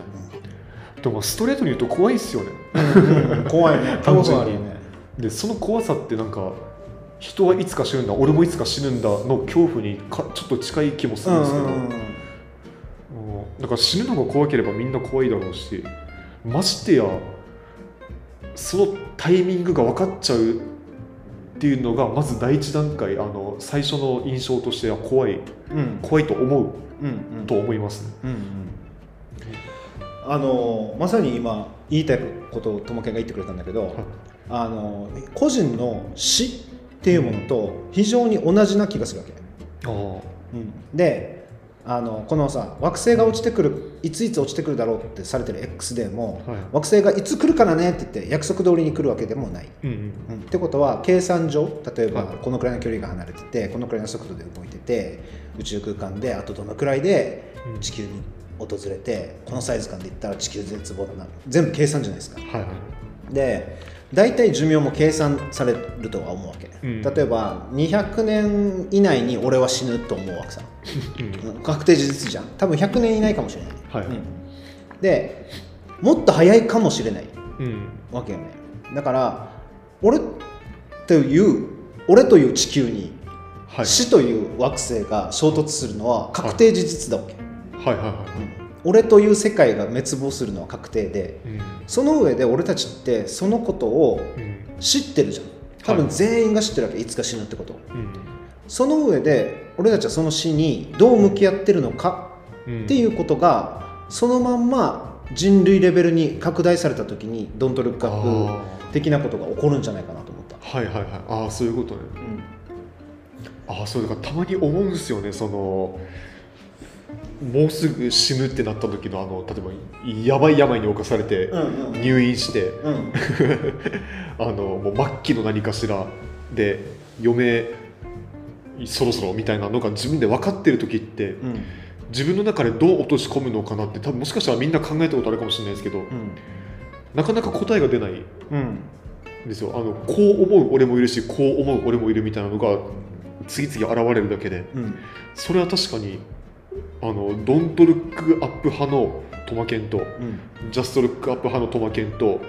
でもストレートに言うと怖いっすよね。うんうん怖いね。単純に。ね。でその怖さってなんか人はいつか死ぬんだ俺もいつか死ぬんだの恐怖にかちょっと近い気もするんですけど、うんうん。だから死ぬのが怖ければみんな怖いだろうしましてやそのタイミングが分かっちゃうっていうのがまず第一段階あの最初の印象としては怖い。うん。怖いと思ううんうん。と思いますね。うんうんあのまさに今言いたいことをともけんが言ってくれたんだけど、あの個人の死っていうものと非常に同じな気がするわけ、あであのこのさ惑星が落ちてくるいついつ落ちてくるだろうってされてる X デーも、はい。惑星がいつ来るからねって言って約束通りに来るわけでもない、うんうん。うん。ってことは計算上例えばはい。このくらいの距離が離れててこのくらいの速度で動いてて宇宙空間であとどのくらいでうん。地球に訪れてこのサイズ感で言ったら地球絶望だな全部計算じゃないですか。はいはい。で大体寿命も計算されるとは思うわけ、うん。例えば200年以内に俺は死ぬと思うわけさ、確定事実じゃん。多分100年以内かもしれない、はい。うん。でもっと早いかもしれない。うん。わけよね。だから俺という俺という地球にはい。死という惑星が衝突するのは確定事実だわけ、はいはいはうん俺という世界が滅亡するのは確定でいうん。その上で俺たちってそのことをうん。知ってるじゃん。多分はい全員が知ってるわけいつか死ぬってこと。うん。その上で俺たちはその死にどう向き合ってるのかうん。っていうことがそのまんま人類レベルに拡大された時にドントルックアッあプ的なことが起こるんじゃないかなと思った、ーはいはいはい。ああそういうことね。ああそうだからたまに思うんですよねそのもうすぐ死ぬってなった時のあの例えばやばい病に侵されて入院して、うん。あのもう末期の何かしらで余命そろそろみたいなのが自分で分かってる時ってうん。自分の中でどう落とし込むのかなって多分もしかしたらみんな考えたことあるかもしれないですけどうん。なかなか答えが出ない。ですよ。あのこう思う俺もいるしこう思う俺もいるみたいなのが次々現れるだけでうん。それは確かにあのドントルックアップ派のトマケンとうん。ジャストルックアップ派のトマケンとうん。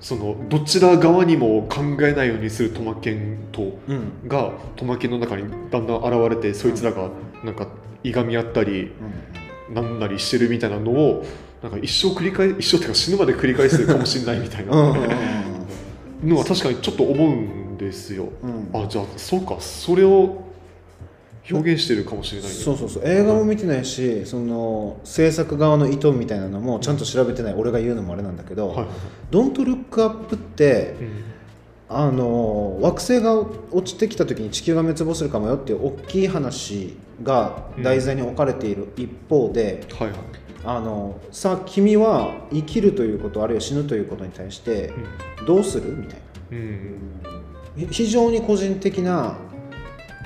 そのどちら側にも考えないようにするトマケンとうん。がトマケンの中にだんだん現れてそいつらがなんかいがみ合ったりなんなりしてるみたいなのをなんか一生繰り返一生っていうか死ぬまで繰り返すかもしれないみたいな。のは確かにちょっと思うんですよ。あじゃあそうか。それを表現してるかもしれないね。そうそうそう。映画も見てないしその制作側の意図みたいなのもちゃんと調べてない。俺が言うのもあれなんだけど「はいはいドントルックアップってうん。あの惑星が落ちてきた時に地球が滅亡するかもよっていう大きい話が題材に置かれている一方で、はいはい。あのさあ君は生きるということあるいは死ぬということに対してどうする？みたいな。うん。ひ非常に個人的な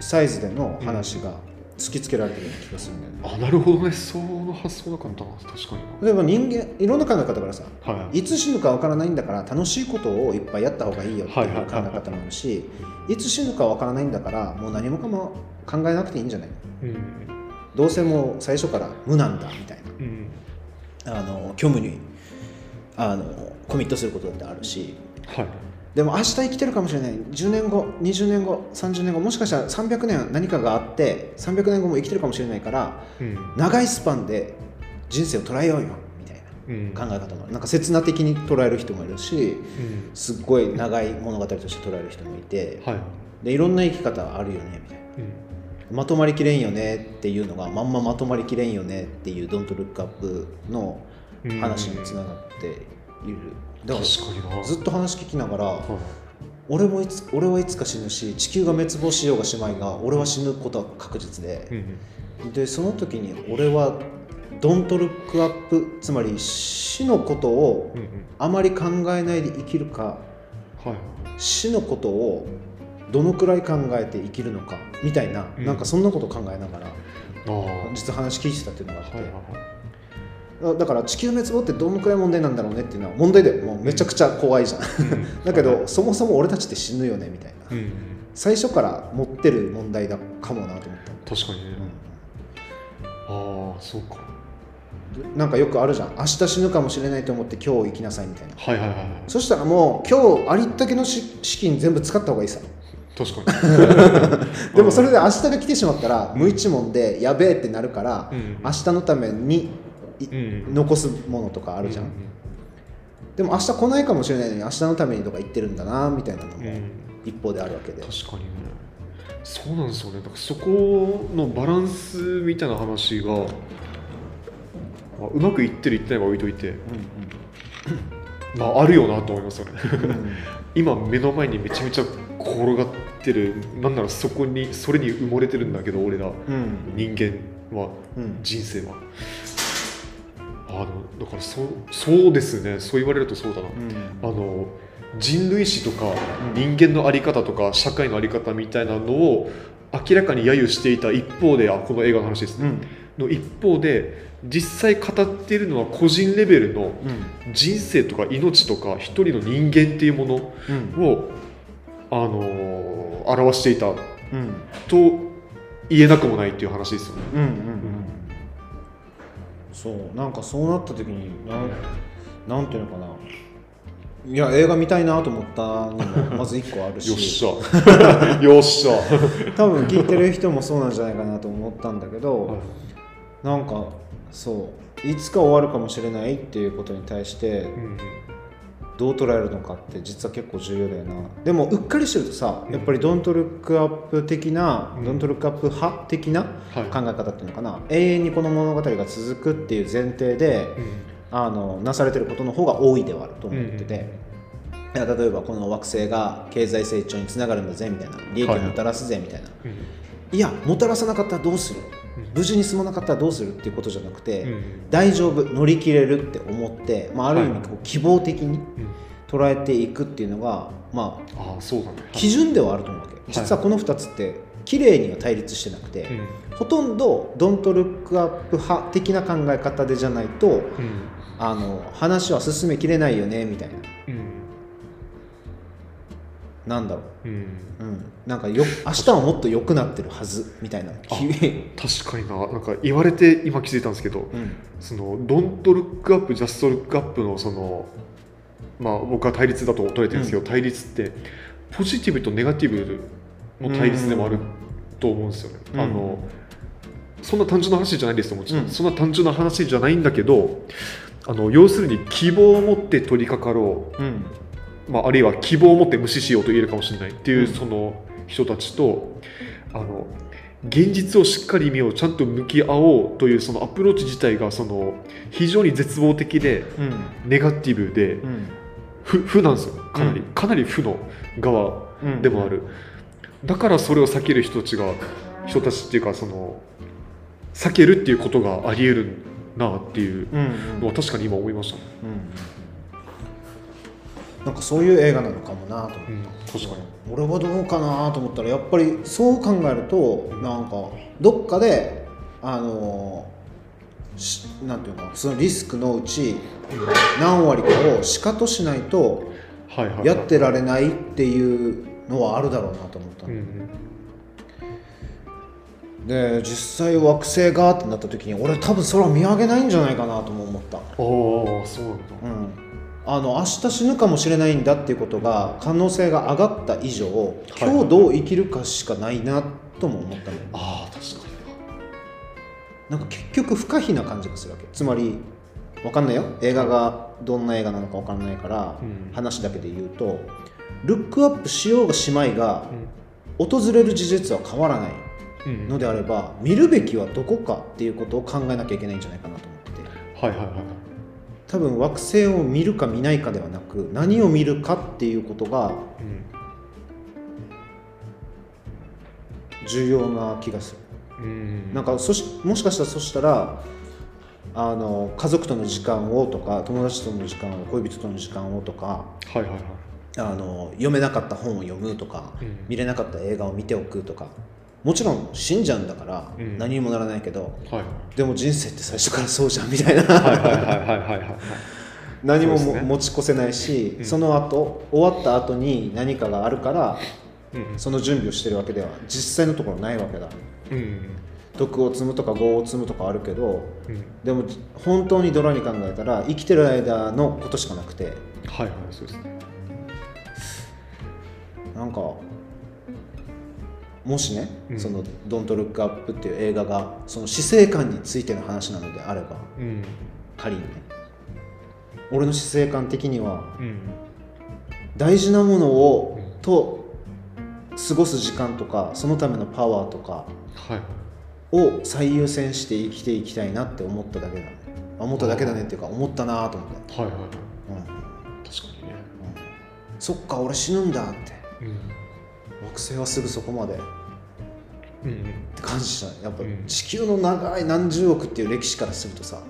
サイズでの話が突きつけられてるような気がするんだよね、あなるほどね。その発想なかったな確かに。例えば人間いろんな考え方からさなはい。いつ死ぬかわからないんだから楽しいことをいっぱいやった方がいいよっていう考え方もあるしいつ死ぬかわからないんだからもう何もかも考えなくていいんじゃないうん。どうせもう最初から無なんだみたいうん。なあの虚無にあのコミットすることだってあるし。はいでも明日生きてるかもしれない。10年後20年後30年後もしかしたら300年何かがあって300年後も生きてるかもしれないからうん。長いスパンで人生を捉えようよみたいうん。な考え方も。あるなんか刹那的に捉える人もいるしうん。すっごい長い物語として捉える人もいてはい。でいろんな生き方あるよねみたいな。うん。まとまりきれんよねっていうのがまんままとまりきれんよねっていう「ドントルックアップの話につながっているだからずっと話聞きながらはい。俺もいつ俺はいつか死ぬし地球が滅亡しようがしまいが俺は死ぬことは確実で。うんでその時に俺はドントルックアップつまり死のことをうんうん。あまり考えないで生きるかはい。死のことをどのくらい考えて生きるのかみたいな、うん。なんかそんなこと考えながら実は話聞いてたっていうのがあって、はいはいだだから地球滅亡ってどのくらい問題なんだろうねっていうのは問題だよ。もうめちゃくちゃ怖いじゃん。だけどそもそも俺たちって死ぬよねみたいな、うん。最初から持ってる問題だかもなと思った、確かにね。ああそうか。なんかよくあるじゃん。明日死ぬかもしれないと思って今日生きなさいみたいな。はいはいはいはい。そしたらもう今日ありったけのし資金全部使った方がいいさ。確かに。でもそれで明日が来てしまったら無一文でやべえってなるから、うん。明日のために残すものとかあるじゃん、うでも明日来ないかもしれないのに明日のためにとか言ってるんだなみたいなのもんうん。一方であるわけで、確かにね。そうなんですよね。だからそこのバランスみたいな話が、まあ、うまくいってるいってないは置いといて、まあ、あるよなと思いますよね。うんうん。今目の前にめちゃめちゃ転がってるなんならそこにそれに埋もれてるんだけど俺ら。うん。人間は。うん。人生はあのだからそうそうですね。そう言われるとそうだな、あの人類史とか人間の在り方とか社会の在り方みたいなのを明らかに揶揄していた一方であこの映画の話ですね、うん。の一方で実際語っているのは個人レベルのうん。人生とか命とか一人の人間っていうものうん。を、あのー表していたうん。と言えなくもないっていう話ですよね。うんうんうんそうなんかそうなった時になんなんていうのかな。いや映画見たいなと思ったのも まず1個あるよっししゃ。よっしゃ、多分聞いてる人もそうなんじゃないかなと思ったんだけどなんかそういつか終わるかもしれないっていうことに対してうんどう捉えるのかって実は結構重要だよな。でもうっかりしてるとさやっぱりドントルックアップ的な、うん。ドントルックアップ派的なはい。考え方っていうのかな。永遠にこの物語が続くっていう前提であのなされてることの方が多いではあると思ってて、いや例えばこの惑星が経済成長につながるんだぜみたいな利益をもたらすぜみたいな、うん。いやもたらさなかったらどうするうん無事に済まなかったらどうするっていうことじゃなくて、うん。大丈夫乗り切れるって思って、まあ、ある意味はい。こう希望的にうん。捉えていくっていうのが、まあ、ああそうだね。基準ではあると思うわけ。実はこの2つって綺麗には対立してなくて、うん。ほとんどドントルックアップ派的な考え方でじゃないとうん。あの話は進めきれないよねみたいな。うんなんだろう。ん。う、うん、なんかよ明日はもっと良くなってるはずみたいな。き確かにな。なんか言われて今気づいたんですけどうん。そのドントルックアップジャストルックアップのそのまあ僕は対立だと捉えてるんですけど、対立ってポジティブとネガティブの対立でもあると思うんですよね、うん。あのそんな単純な話じゃないですよもちろん、うん。そんな単純な話じゃないんだけどあの要するに希望を持って取り掛かろう。うんまあ、あるいは希望を持って無視しようと言えるかもしれないっていううん。その人たちと、あの現実をしっかり見ようちゃんと向き合おうというそのアプローチ自体がその非常に絶望的でうん。ネガティブでうん。負負なんですよ。かなり、うん。かなり負の側うん。でもある、だからそれを避ける人たちが人たちっていうかその避けるっていうことがあり得るなっていうのは確かに今思いました。ね、うんなんかそういう映画なのかもなと思って。うん、確かに。俺はどうかなと思ったらやっぱりそう考えるとなんかどっかであのしなんていうのかなそのリスクのうち何割かをしかとしないとやってられないっていうのはあるだろうなと思ったの、うんうん。で実際惑星がってなった時に俺多分それは見上げないんじゃないかなとも思った、ああそうなんだ。うん、あの明日死ぬかもしれないんだっていうことが可能性が上がった以上今日どう生きるかしかないなとも思ったのよ。ああ確かに。なんか結局不可避な感じがするわけつまりわかんないよ。映画がどんな映画なのかわかんないから、うん。話だけで言うとルックアップしようがしまいがうん。訪れる事実は変わらないうん。のであれば見るべきはどこかっていうことを考えなきゃいけないんじゃないかなと思って。てはいはいはい多分惑星を見るか見ないかではなく何を見るかっていうことが重要な気がする。うん。うんなんかそしもしかしたらそしたらあの家族との時間をとか友達との時間を恋人との時間をとかはいはいはい。あの読めなかった本を読むとか、うん。見れなかった映画を見ておくとかもちろん死んじゃうんだからうん。何にもならないけど、はい。でも人生って最初からそうじゃんみたいな。何もね。も持ち越せないし、うん。その後終わった後に何かがあるからうん。その準備をしてるわけでは実際のところないわけだ。うん。徳を積むとか業を積むとかあるけどうん。でも本当にドラに考えたら生きてる間のことしかなくて。はいはいそうですね。なんかもしね、うん。その「Don't Look Up」っていう映画がその死生観についての話なのであればうん。仮にね。俺の死生観的にはうん。大事なものをうん。と過ごす時間とかそのためのパワーとかはい。を最優先して生きていきたいなって思っただけだね。あ思っただけだねっていうか思ったなと思って、はいはいはい。うん。確かにね。そっか俺死ぬんだって。うん。惑星はすぐそこまで。っうん。うんて感じしたやっぱうん。地球の長い何十億っていう歴史からするとさ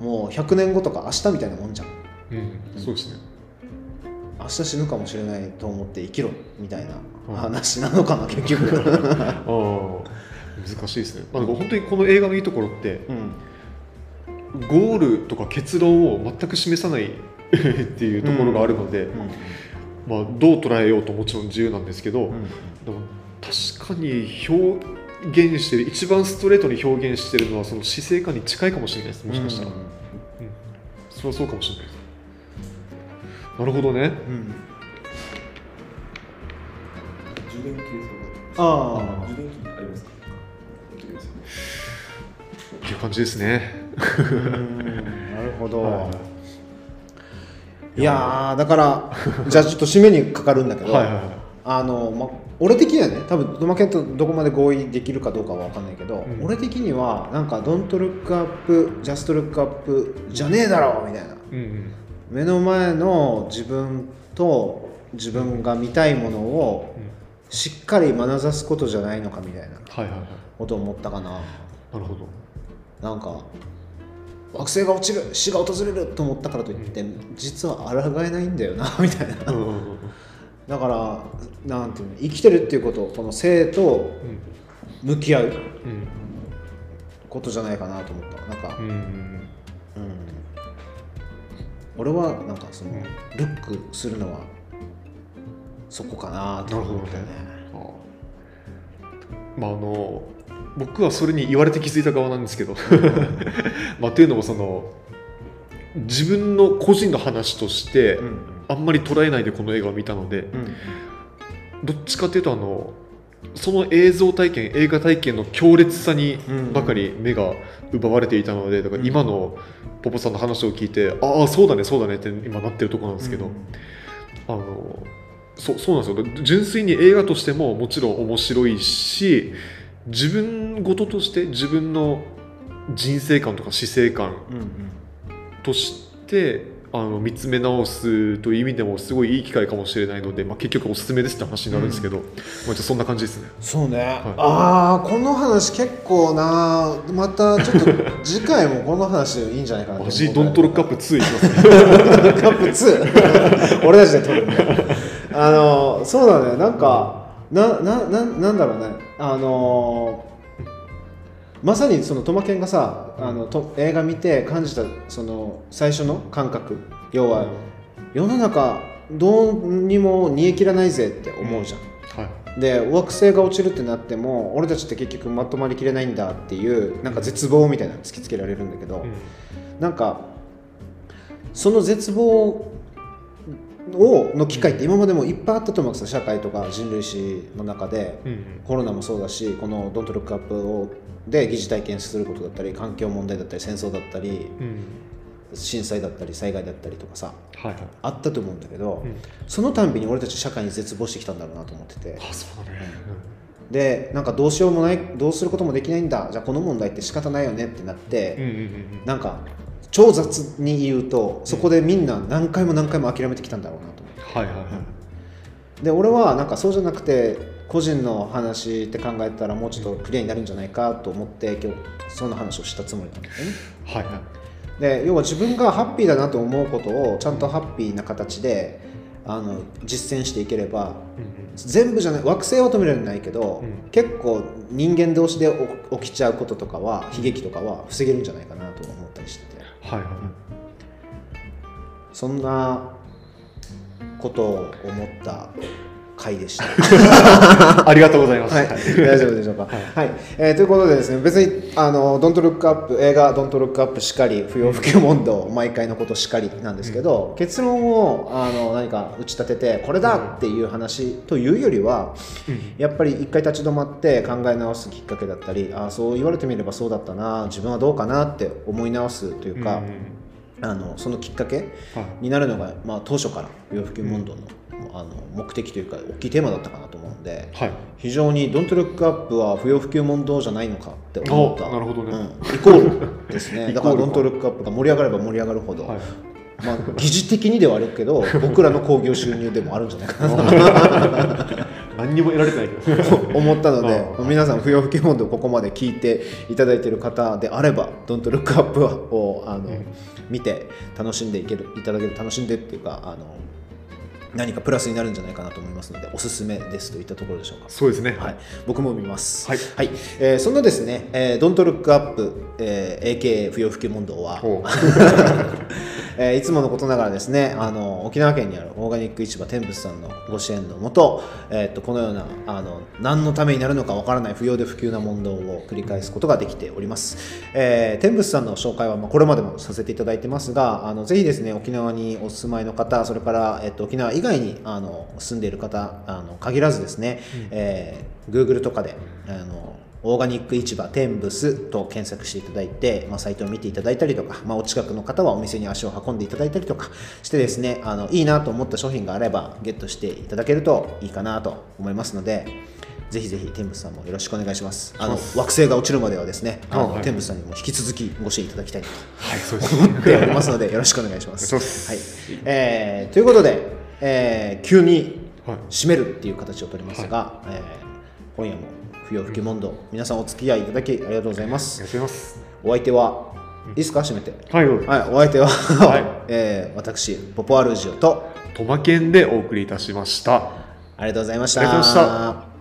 もう100年後とか明日みたいなもんじゃん。うん。うんそうですね。明日死ぬかもしれないと思って生きろみたいなうん。話なのかな結局。ああ難しいですね、まあ、本当にこの映画のいいところってうん。ゴールとか結論を全く示さない っていうところがあるので、うん。まあ、どう捉えようともちろん自由なんですけど、うん。でも確かに表現してる一番ストレートに表現してるのはその死生観に近いかもしれないです。もしかしたら、うん。それはそうかもしれないです。なるほどね。うん。充電系あそ充電器ありますか？っていう感じですね。あうん。なるほど、はいやーだからじゃあちょっと締めにかかるんだけど、はいはいはい。あのま、俺的にはね多分ドマケンとどこまで合意できるかどうかは分かんないけど、うん。俺的にはなんか「Don't look up just look up じゃねえだろ」みたいな。うんうん。目の前の自分と自分が見たいものをうん。しっかり眼差すことじゃないのかみたいなはいはいはい。ことを思ったかな。なるほど。なんか惑星が落ちる死が訪れると思ったからといって、実は抗えないんだよなみたいな。うんうんうんだからなんていうの生きてるっていうことこの生と向き合ううん。ことじゃないかなと思った。なんか、うんうんうん。俺はなんかそのルックするのはそこかなと思ったよね。まああの僕はそれに言われて気づいた側なんですけど。まあっていうのもその自分の個人の話としてうんあんまり捉えないでこの映画を見たのでうん。どっちかっていうとあのその映像体験映画体験の強烈さにばかり目が奪われていたのでだから今のポポさんの話を聞いてああそうだねそうだねって今なってるところなんですけど、あのそうそうなんですよ。純粋に映画としてももちろん面白いし自分事として自分の人生観とか死生観うんうん。としてあの見つめ直すという意味でもすごいいい機会かもしれないので、まあ、結局おすすめですって話になるんですけど、まあ、じゃあそんな感じですね。そうね、ああこの話結構なまたちょっと次回もこの話いいんじゃないかなとマジドントロックアップ2いきますね。カップ2 俺たちで撮るんであのそうだね。なんかななななんだろうね。あのまさにそのトマケンがさあのと映画見て感じたその最初の感覚。要は世の中どうにも煮え切らないぜって思うじゃん、はい。で惑星が落ちるってなっても俺たちって結局まとまりきれないんだっていうなんか絶望みたいなの突きつけられるんだけど、うん。なんかその絶望をの機会って今までもいっぱいあったと思うんですよ社会とか人類史の中で。うんコロナもそうだしこの「Don't Look Up を」で疑似体験することだったり環境問題だったり戦争だったりうん。震災だったり災害だったりとかさはいはい。あったと思うんだけど、うん。そのたんびに俺たち社会に絶望してきたんだろうなと思ってて。あそうだね。でなんかどうしようもないどうすることもできないんだ。じゃあこの問題って仕方ないよねってなって、うんうんうんうん。なんか超雑に言うとそこでみんな何回も何回も諦めてきたんだろうなと思ってはいはいはい。で俺はなんかそうじゃなくて個人の話って考えたらもうちょっとクリアになるんじゃないかと思って今日その話をしたつもりなんだよね。はいはい。で要は自分がハッピーだなと思うことをちゃんとハッピーな形であの実践していければうん全部じゃない惑星は止められないけど、うん。結構人間同士で起起きちゃうこととかは悲劇とかは防げるんじゃないかなと思ったりしててはいはい。そんなことを思った回でした。ありがとうございます。はい、大丈夫でしょうか？はい、えーということでですね、別にあのドントルックアップ映画ドントルックアップしかり、不要不急問答毎回のことしかりなんですけど、結論をあの何か打ち立ててこれだっていう話というよりは、やっぱり一回立ち止まって考え直すきっかけだったり、ああそう言われてみればそうだったな、自分はどうかなって思い直すというか。あのそのきっかけはいになるのが、まあ、当初から不要不急問答の,、あの目的というか大きいテーマだったかなと思うんで、はい。非常に「ドントルックアップは不要不急問答じゃないのかって思った。おなるほどね。うん。イコールですね。だから「ドントルックアップが盛り上がれば盛り上がるほど、はい。まあ、疑似的にではあるけど僕らの興行収入でもあるんじゃないかな。何にも得られてないけど。と 思ったのであ皆さん不要不急問答をここまで聞いていただいている方であれば「ドントルックアップをあの、見て楽しんでいけるいただける楽しんでっていうかあの何かプラスになるんじゃないかなと思いますのでおすすめですといったところでしょうか。そうですね。はい、僕も見ます。はいえーそんなですね、えー、ドントルックアップ、えー AKA 不要不急問答は、えーいつものことながらですね、あの沖縄県にあるオーガニック市場天仏さんのご支援のもと、えーっとこのようなあの何のためになるのかわからない不要で不急な問答を繰り返すことができております。えー天仏さんの紹介はまあこれまでもさせていただいてますが、あのぜひですね沖縄にお住まいの方、それからえーっと沖縄以外にあの住んでいる方あの限らずですね、えー Google とかであのオーガニック市場テンブスと検索していただいて、まあ、サイトを見ていただいたりとか、まあ、お近くの方はお店に足を運んでいただいたりとかしてですねあのいいなと思った商品があればゲットしていただけるといいかなと思いますのでぜひぜひテンブスさんもよろしくお願いします。あの惑星が落ちるまではですねあの、はい。テンブスさんにも引き続きご支援いただきたいと。思っておりますのでよろしくお願いします。お願いします。はい。えーということで、えー急にはい締めるっていう形を取りますが、えー今夜も不要不急問答皆さんお付き合いいただきありがとうございまあす。お相手はいいですか締めて。はい、はいお相手は、い。えー私ポポアルジオとトマケンでお送りいたしました。ありがとうございました。ありがとうございました